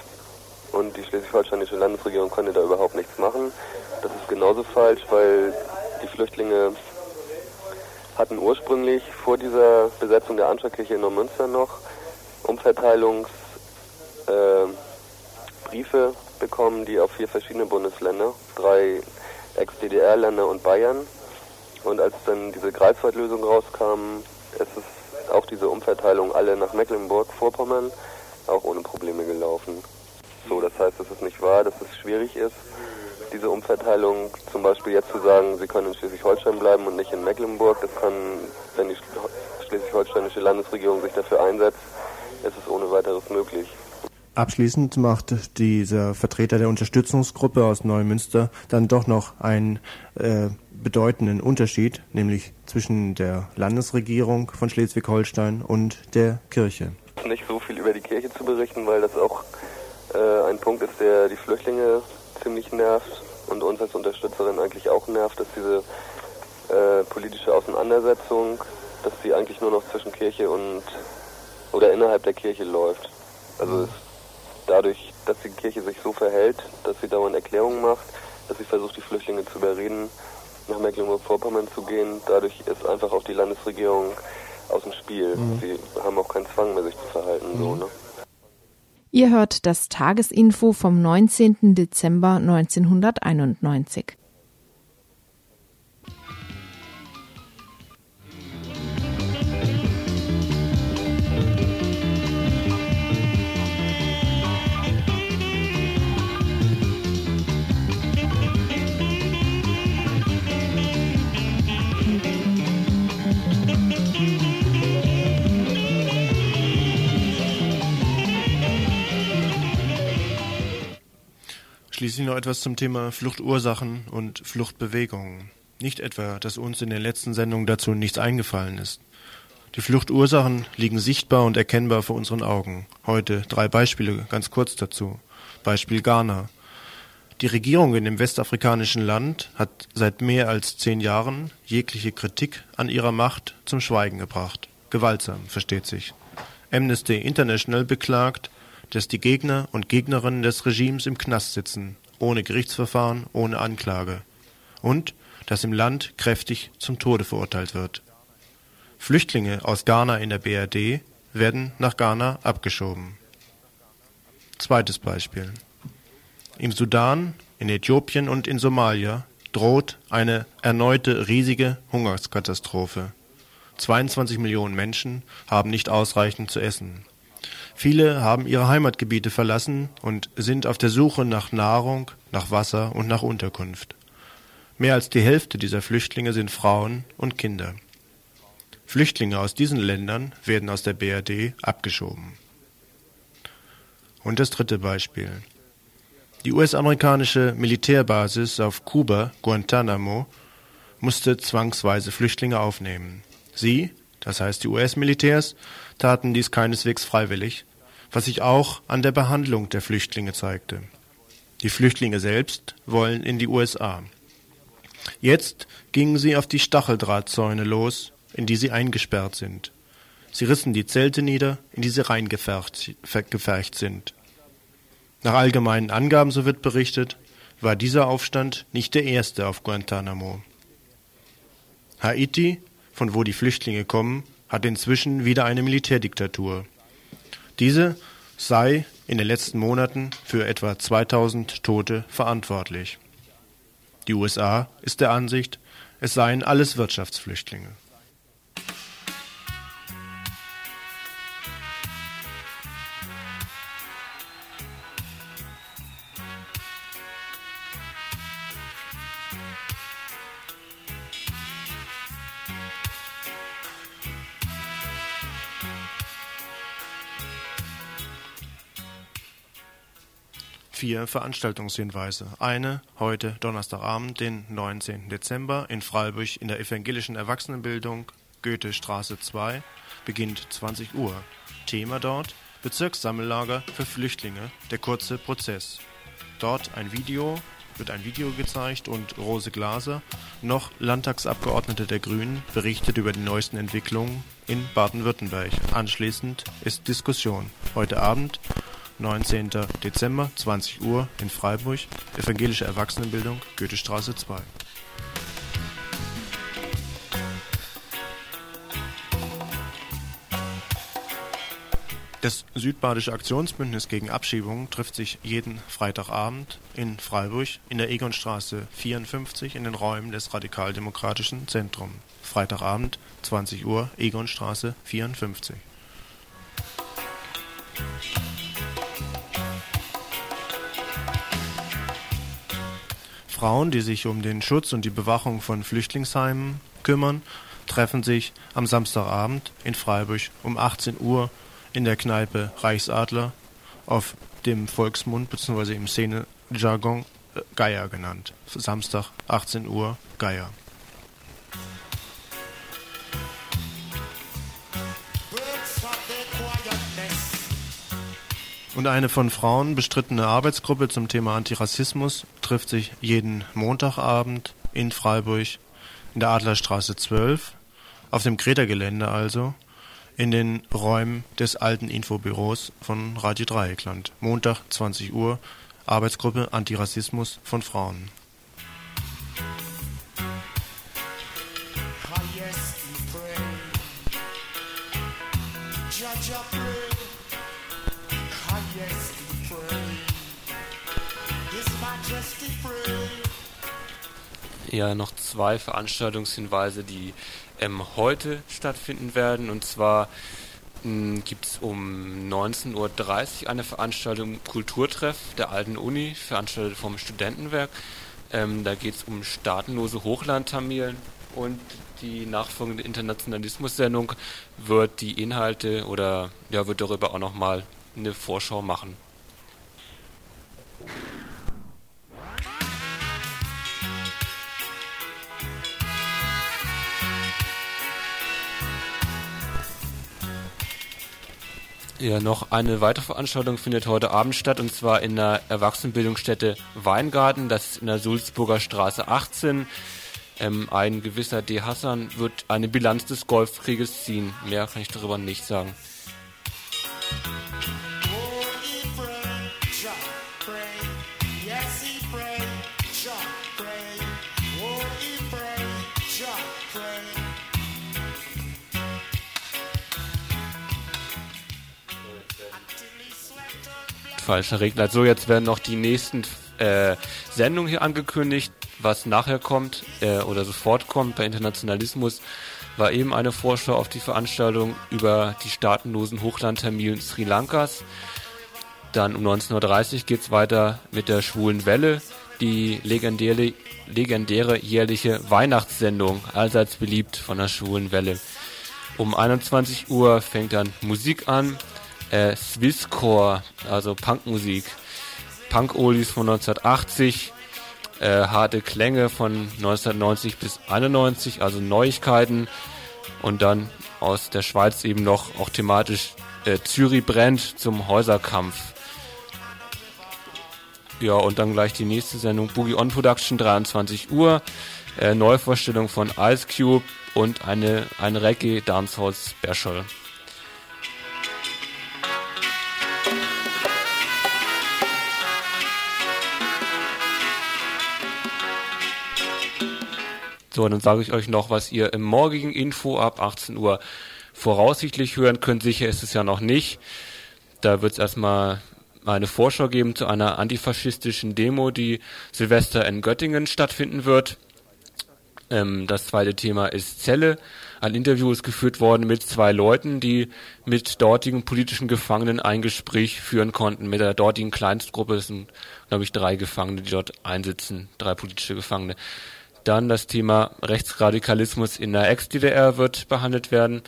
und die schleswig-holsteinische Landesregierung konnte da überhaupt nichts machen. Das ist genauso falsch, weil die Flüchtlinge hatten ursprünglich vor dieser Besetzung der Anstarkirche in Neumünster noch Umverteilungs äh, bekommen, die auf vier verschiedene Bundesländer, drei Ex-DDR-Länder und Bayern. Und als dann diese Greifswaldlösung rauskam, ist es auch diese Umverteilung alle nach Mecklenburg-Vorpommern auch ohne Probleme gelaufen. So, das heißt, es ist nicht wahr, dass es schwierig ist, diese Umverteilung zum Beispiel jetzt zu sagen, sie können in Schleswig-Holstein bleiben und nicht in Mecklenburg. Das kann, wenn die schleswig-holsteinische Landesregierung sich dafür einsetzt, ist es ohne weiteres möglich. Abschließend macht dieser Vertreter der Unterstützungsgruppe aus Neumünster dann doch noch einen äh, bedeutenden Unterschied, nämlich zwischen der Landesregierung von Schleswig-Holstein und der Kirche. Nicht so viel über die Kirche zu berichten, weil das auch äh, ein Punkt ist, der die Flüchtlinge ziemlich nervt und uns als Unterstützerin eigentlich auch nervt, dass diese äh, politische Auseinandersetzung, dass sie eigentlich nur noch zwischen Kirche und oder innerhalb der Kirche läuft. Also es dadurch, dass die Kirche sich so verhält, dass sie dauernd Erklärungen macht, dass sie versucht, die Flüchtlinge zu überreden, nach Mecklenburg-Vorpommern zu gehen. Dadurch ist einfach auch die Landesregierung aus dem Spiel. Mhm. Sie haben auch keinen Zwang mehr, sich zu verhalten. Mhm. So, ne? Ihr hört das Tagesinfo vom 19. Dezember 1991. Schließlich noch etwas zum Thema Fluchtursachen und Fluchtbewegungen. Nicht etwa, dass uns in den letzten Sendungen dazu nichts eingefallen ist. Die Fluchtursachen liegen sichtbar und erkennbar vor unseren Augen. Heute drei Beispiele ganz kurz dazu. Beispiel Ghana. Die Regierung in dem westafrikanischen Land hat seit mehr als zehn Jahren jegliche Kritik an ihrer Macht zum Schweigen gebracht. Gewaltsam, versteht sich. Amnesty International beklagt, dass die Gegner und Gegnerinnen des Regimes im Knast sitzen, ohne Gerichtsverfahren, ohne Anklage, und dass im Land kräftig zum Tode verurteilt wird. Flüchtlinge aus Ghana in der BRD werden nach Ghana abgeschoben. Zweites Beispiel. Im Sudan, in Äthiopien und in Somalia droht eine erneute riesige Hungerskatastrophe. 22 Millionen Menschen haben nicht ausreichend zu essen. Viele haben ihre Heimatgebiete verlassen und sind auf der Suche nach Nahrung, nach Wasser und nach Unterkunft. Mehr als die Hälfte dieser Flüchtlinge sind Frauen und Kinder. Flüchtlinge aus diesen Ländern werden aus der BRD abgeschoben. Und das dritte Beispiel. Die US-amerikanische Militärbasis auf Kuba, Guantanamo, musste zwangsweise Flüchtlinge aufnehmen. Sie, das heißt die US-Militärs, taten dies keineswegs freiwillig, was sich auch an der Behandlung der Flüchtlinge zeigte. Die Flüchtlinge selbst wollen in die USA. Jetzt gingen sie auf die Stacheldrahtzäune los, in die sie eingesperrt sind. Sie rissen die Zelte nieder, in die sie reingefercht sind. Nach allgemeinen Angaben, so wird berichtet, war dieser Aufstand nicht der erste auf Guantanamo. Haiti, von wo die Flüchtlinge kommen, hat inzwischen wieder eine Militärdiktatur. Diese sei in den letzten Monaten für etwa 2000 Tote verantwortlich. Die USA ist der Ansicht, es seien alles Wirtschaftsflüchtlinge. Vier Veranstaltungshinweise. Eine heute Donnerstagabend, den 19. Dezember in Freiburg in der evangelischen Erwachsenenbildung Goethestraße 2, beginnt 20 Uhr. Thema dort Bezirkssammellager für Flüchtlinge, der kurze Prozess. Dort ein Video, wird ein Video gezeigt und Rose Glaser, noch Landtagsabgeordnete der Grünen, berichtet über die neuesten Entwicklungen in Baden-Württemberg. Anschließend ist Diskussion. Heute Abend 19. Dezember, 20 Uhr in Freiburg, Evangelische Erwachsenenbildung, Goethestraße 2. Das Südbadische Aktionsbündnis gegen Abschiebungen trifft sich jeden Freitagabend in Freiburg in der Egonstraße 54 in den Räumen des Radikaldemokratischen Zentrums. Freitagabend, 20 Uhr, Egonstraße 54. Frauen, die sich um den Schutz und die Bewachung von Flüchtlingsheimen kümmern, treffen sich am Samstagabend in Freiburg um 18 Uhr in der Kneipe Reichsadler auf dem Volksmund bzw. im Szenejargon äh, Geier genannt. Samstag 18 Uhr Geier. Und eine von Frauen bestrittene Arbeitsgruppe zum Thema Antirassismus trifft sich jeden Montagabend in Freiburg in der Adlerstraße 12, auf dem Kreta-Gelände also, in den Räumen des alten Infobüros von Radio Dreieckland. Montag 20 Uhr, Arbeitsgruppe Antirassismus von Frauen. Ja, noch zwei Veranstaltungshinweise, die ähm, heute stattfinden werden. Und zwar gibt es um 19.30 Uhr eine Veranstaltung Kulturtreff der Alten Uni, veranstaltet vom Studentenwerk. Ähm, da geht es um staatenlose Hochlandtamilen und die nachfolgende Internationalismus-Sendung wird die Inhalte oder ja, wird darüber auch nochmal eine Vorschau machen. Ja, noch eine weitere Veranstaltung findet heute Abend statt und zwar in der Erwachsenenbildungsstätte Weingarten, das ist in der Sulzburger Straße 18. Ähm, ein gewisser D. Hassan wird eine Bilanz des Golfkrieges ziehen. Mehr kann ich darüber nicht sagen. Falscher Regler. So, jetzt werden noch die nächsten äh, Sendungen hier angekündigt. Was nachher kommt äh, oder sofort kommt bei Internationalismus, war eben eine Vorschau auf die Veranstaltung über die staatenlosen Hochlandtamilen Sri Lankas. Dann um 19.30 Uhr geht es weiter mit der Schwulen Welle, die legendäre, legendäre jährliche Weihnachtssendung, allseits beliebt von der Schwulen Welle. Um 21 Uhr fängt dann Musik an äh, Swisscore, also Punkmusik, Punk-Oldies von 1980, äh, harte Klänge von 1990 bis 91, also Neuigkeiten und dann aus der Schweiz eben noch auch thematisch äh, Zürich brennt zum Häuserkampf. Ja, und dann gleich die nächste Sendung Boogie On Production, 23 Uhr. Äh, Neuvorstellung von Ice Cube und eine, ein Reggae Dancehall Special. So, dann sage ich euch noch, was ihr im morgigen Info ab 18 Uhr voraussichtlich hören könnt. Sicher ist es ja noch nicht. Da wird es erstmal eine Vorschau geben zu einer antifaschistischen Demo, die Silvester in Göttingen stattfinden wird. Ähm, das zweite Thema ist Zelle. Ein Interview ist geführt worden mit zwei Leuten, die mit dortigen politischen Gefangenen ein Gespräch führen konnten. Mit der dortigen Kleinstgruppe das sind, glaube ich, drei Gefangene, die dort einsitzen, drei politische Gefangene. Dann das Thema Rechtsradikalismus in der Ex-DDR wird behandelt werden.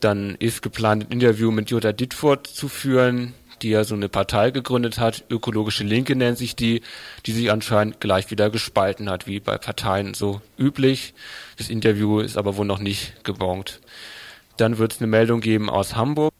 Dann ist geplant, ein Interview mit Jutta Dittfurt zu führen, die ja so eine Partei gegründet hat. Ökologische Linke nennt sich die, die sich anscheinend gleich wieder gespalten hat, wie bei Parteien so üblich. Das Interview ist aber wohl noch nicht gebongt. Dann wird es eine Meldung geben aus Hamburg.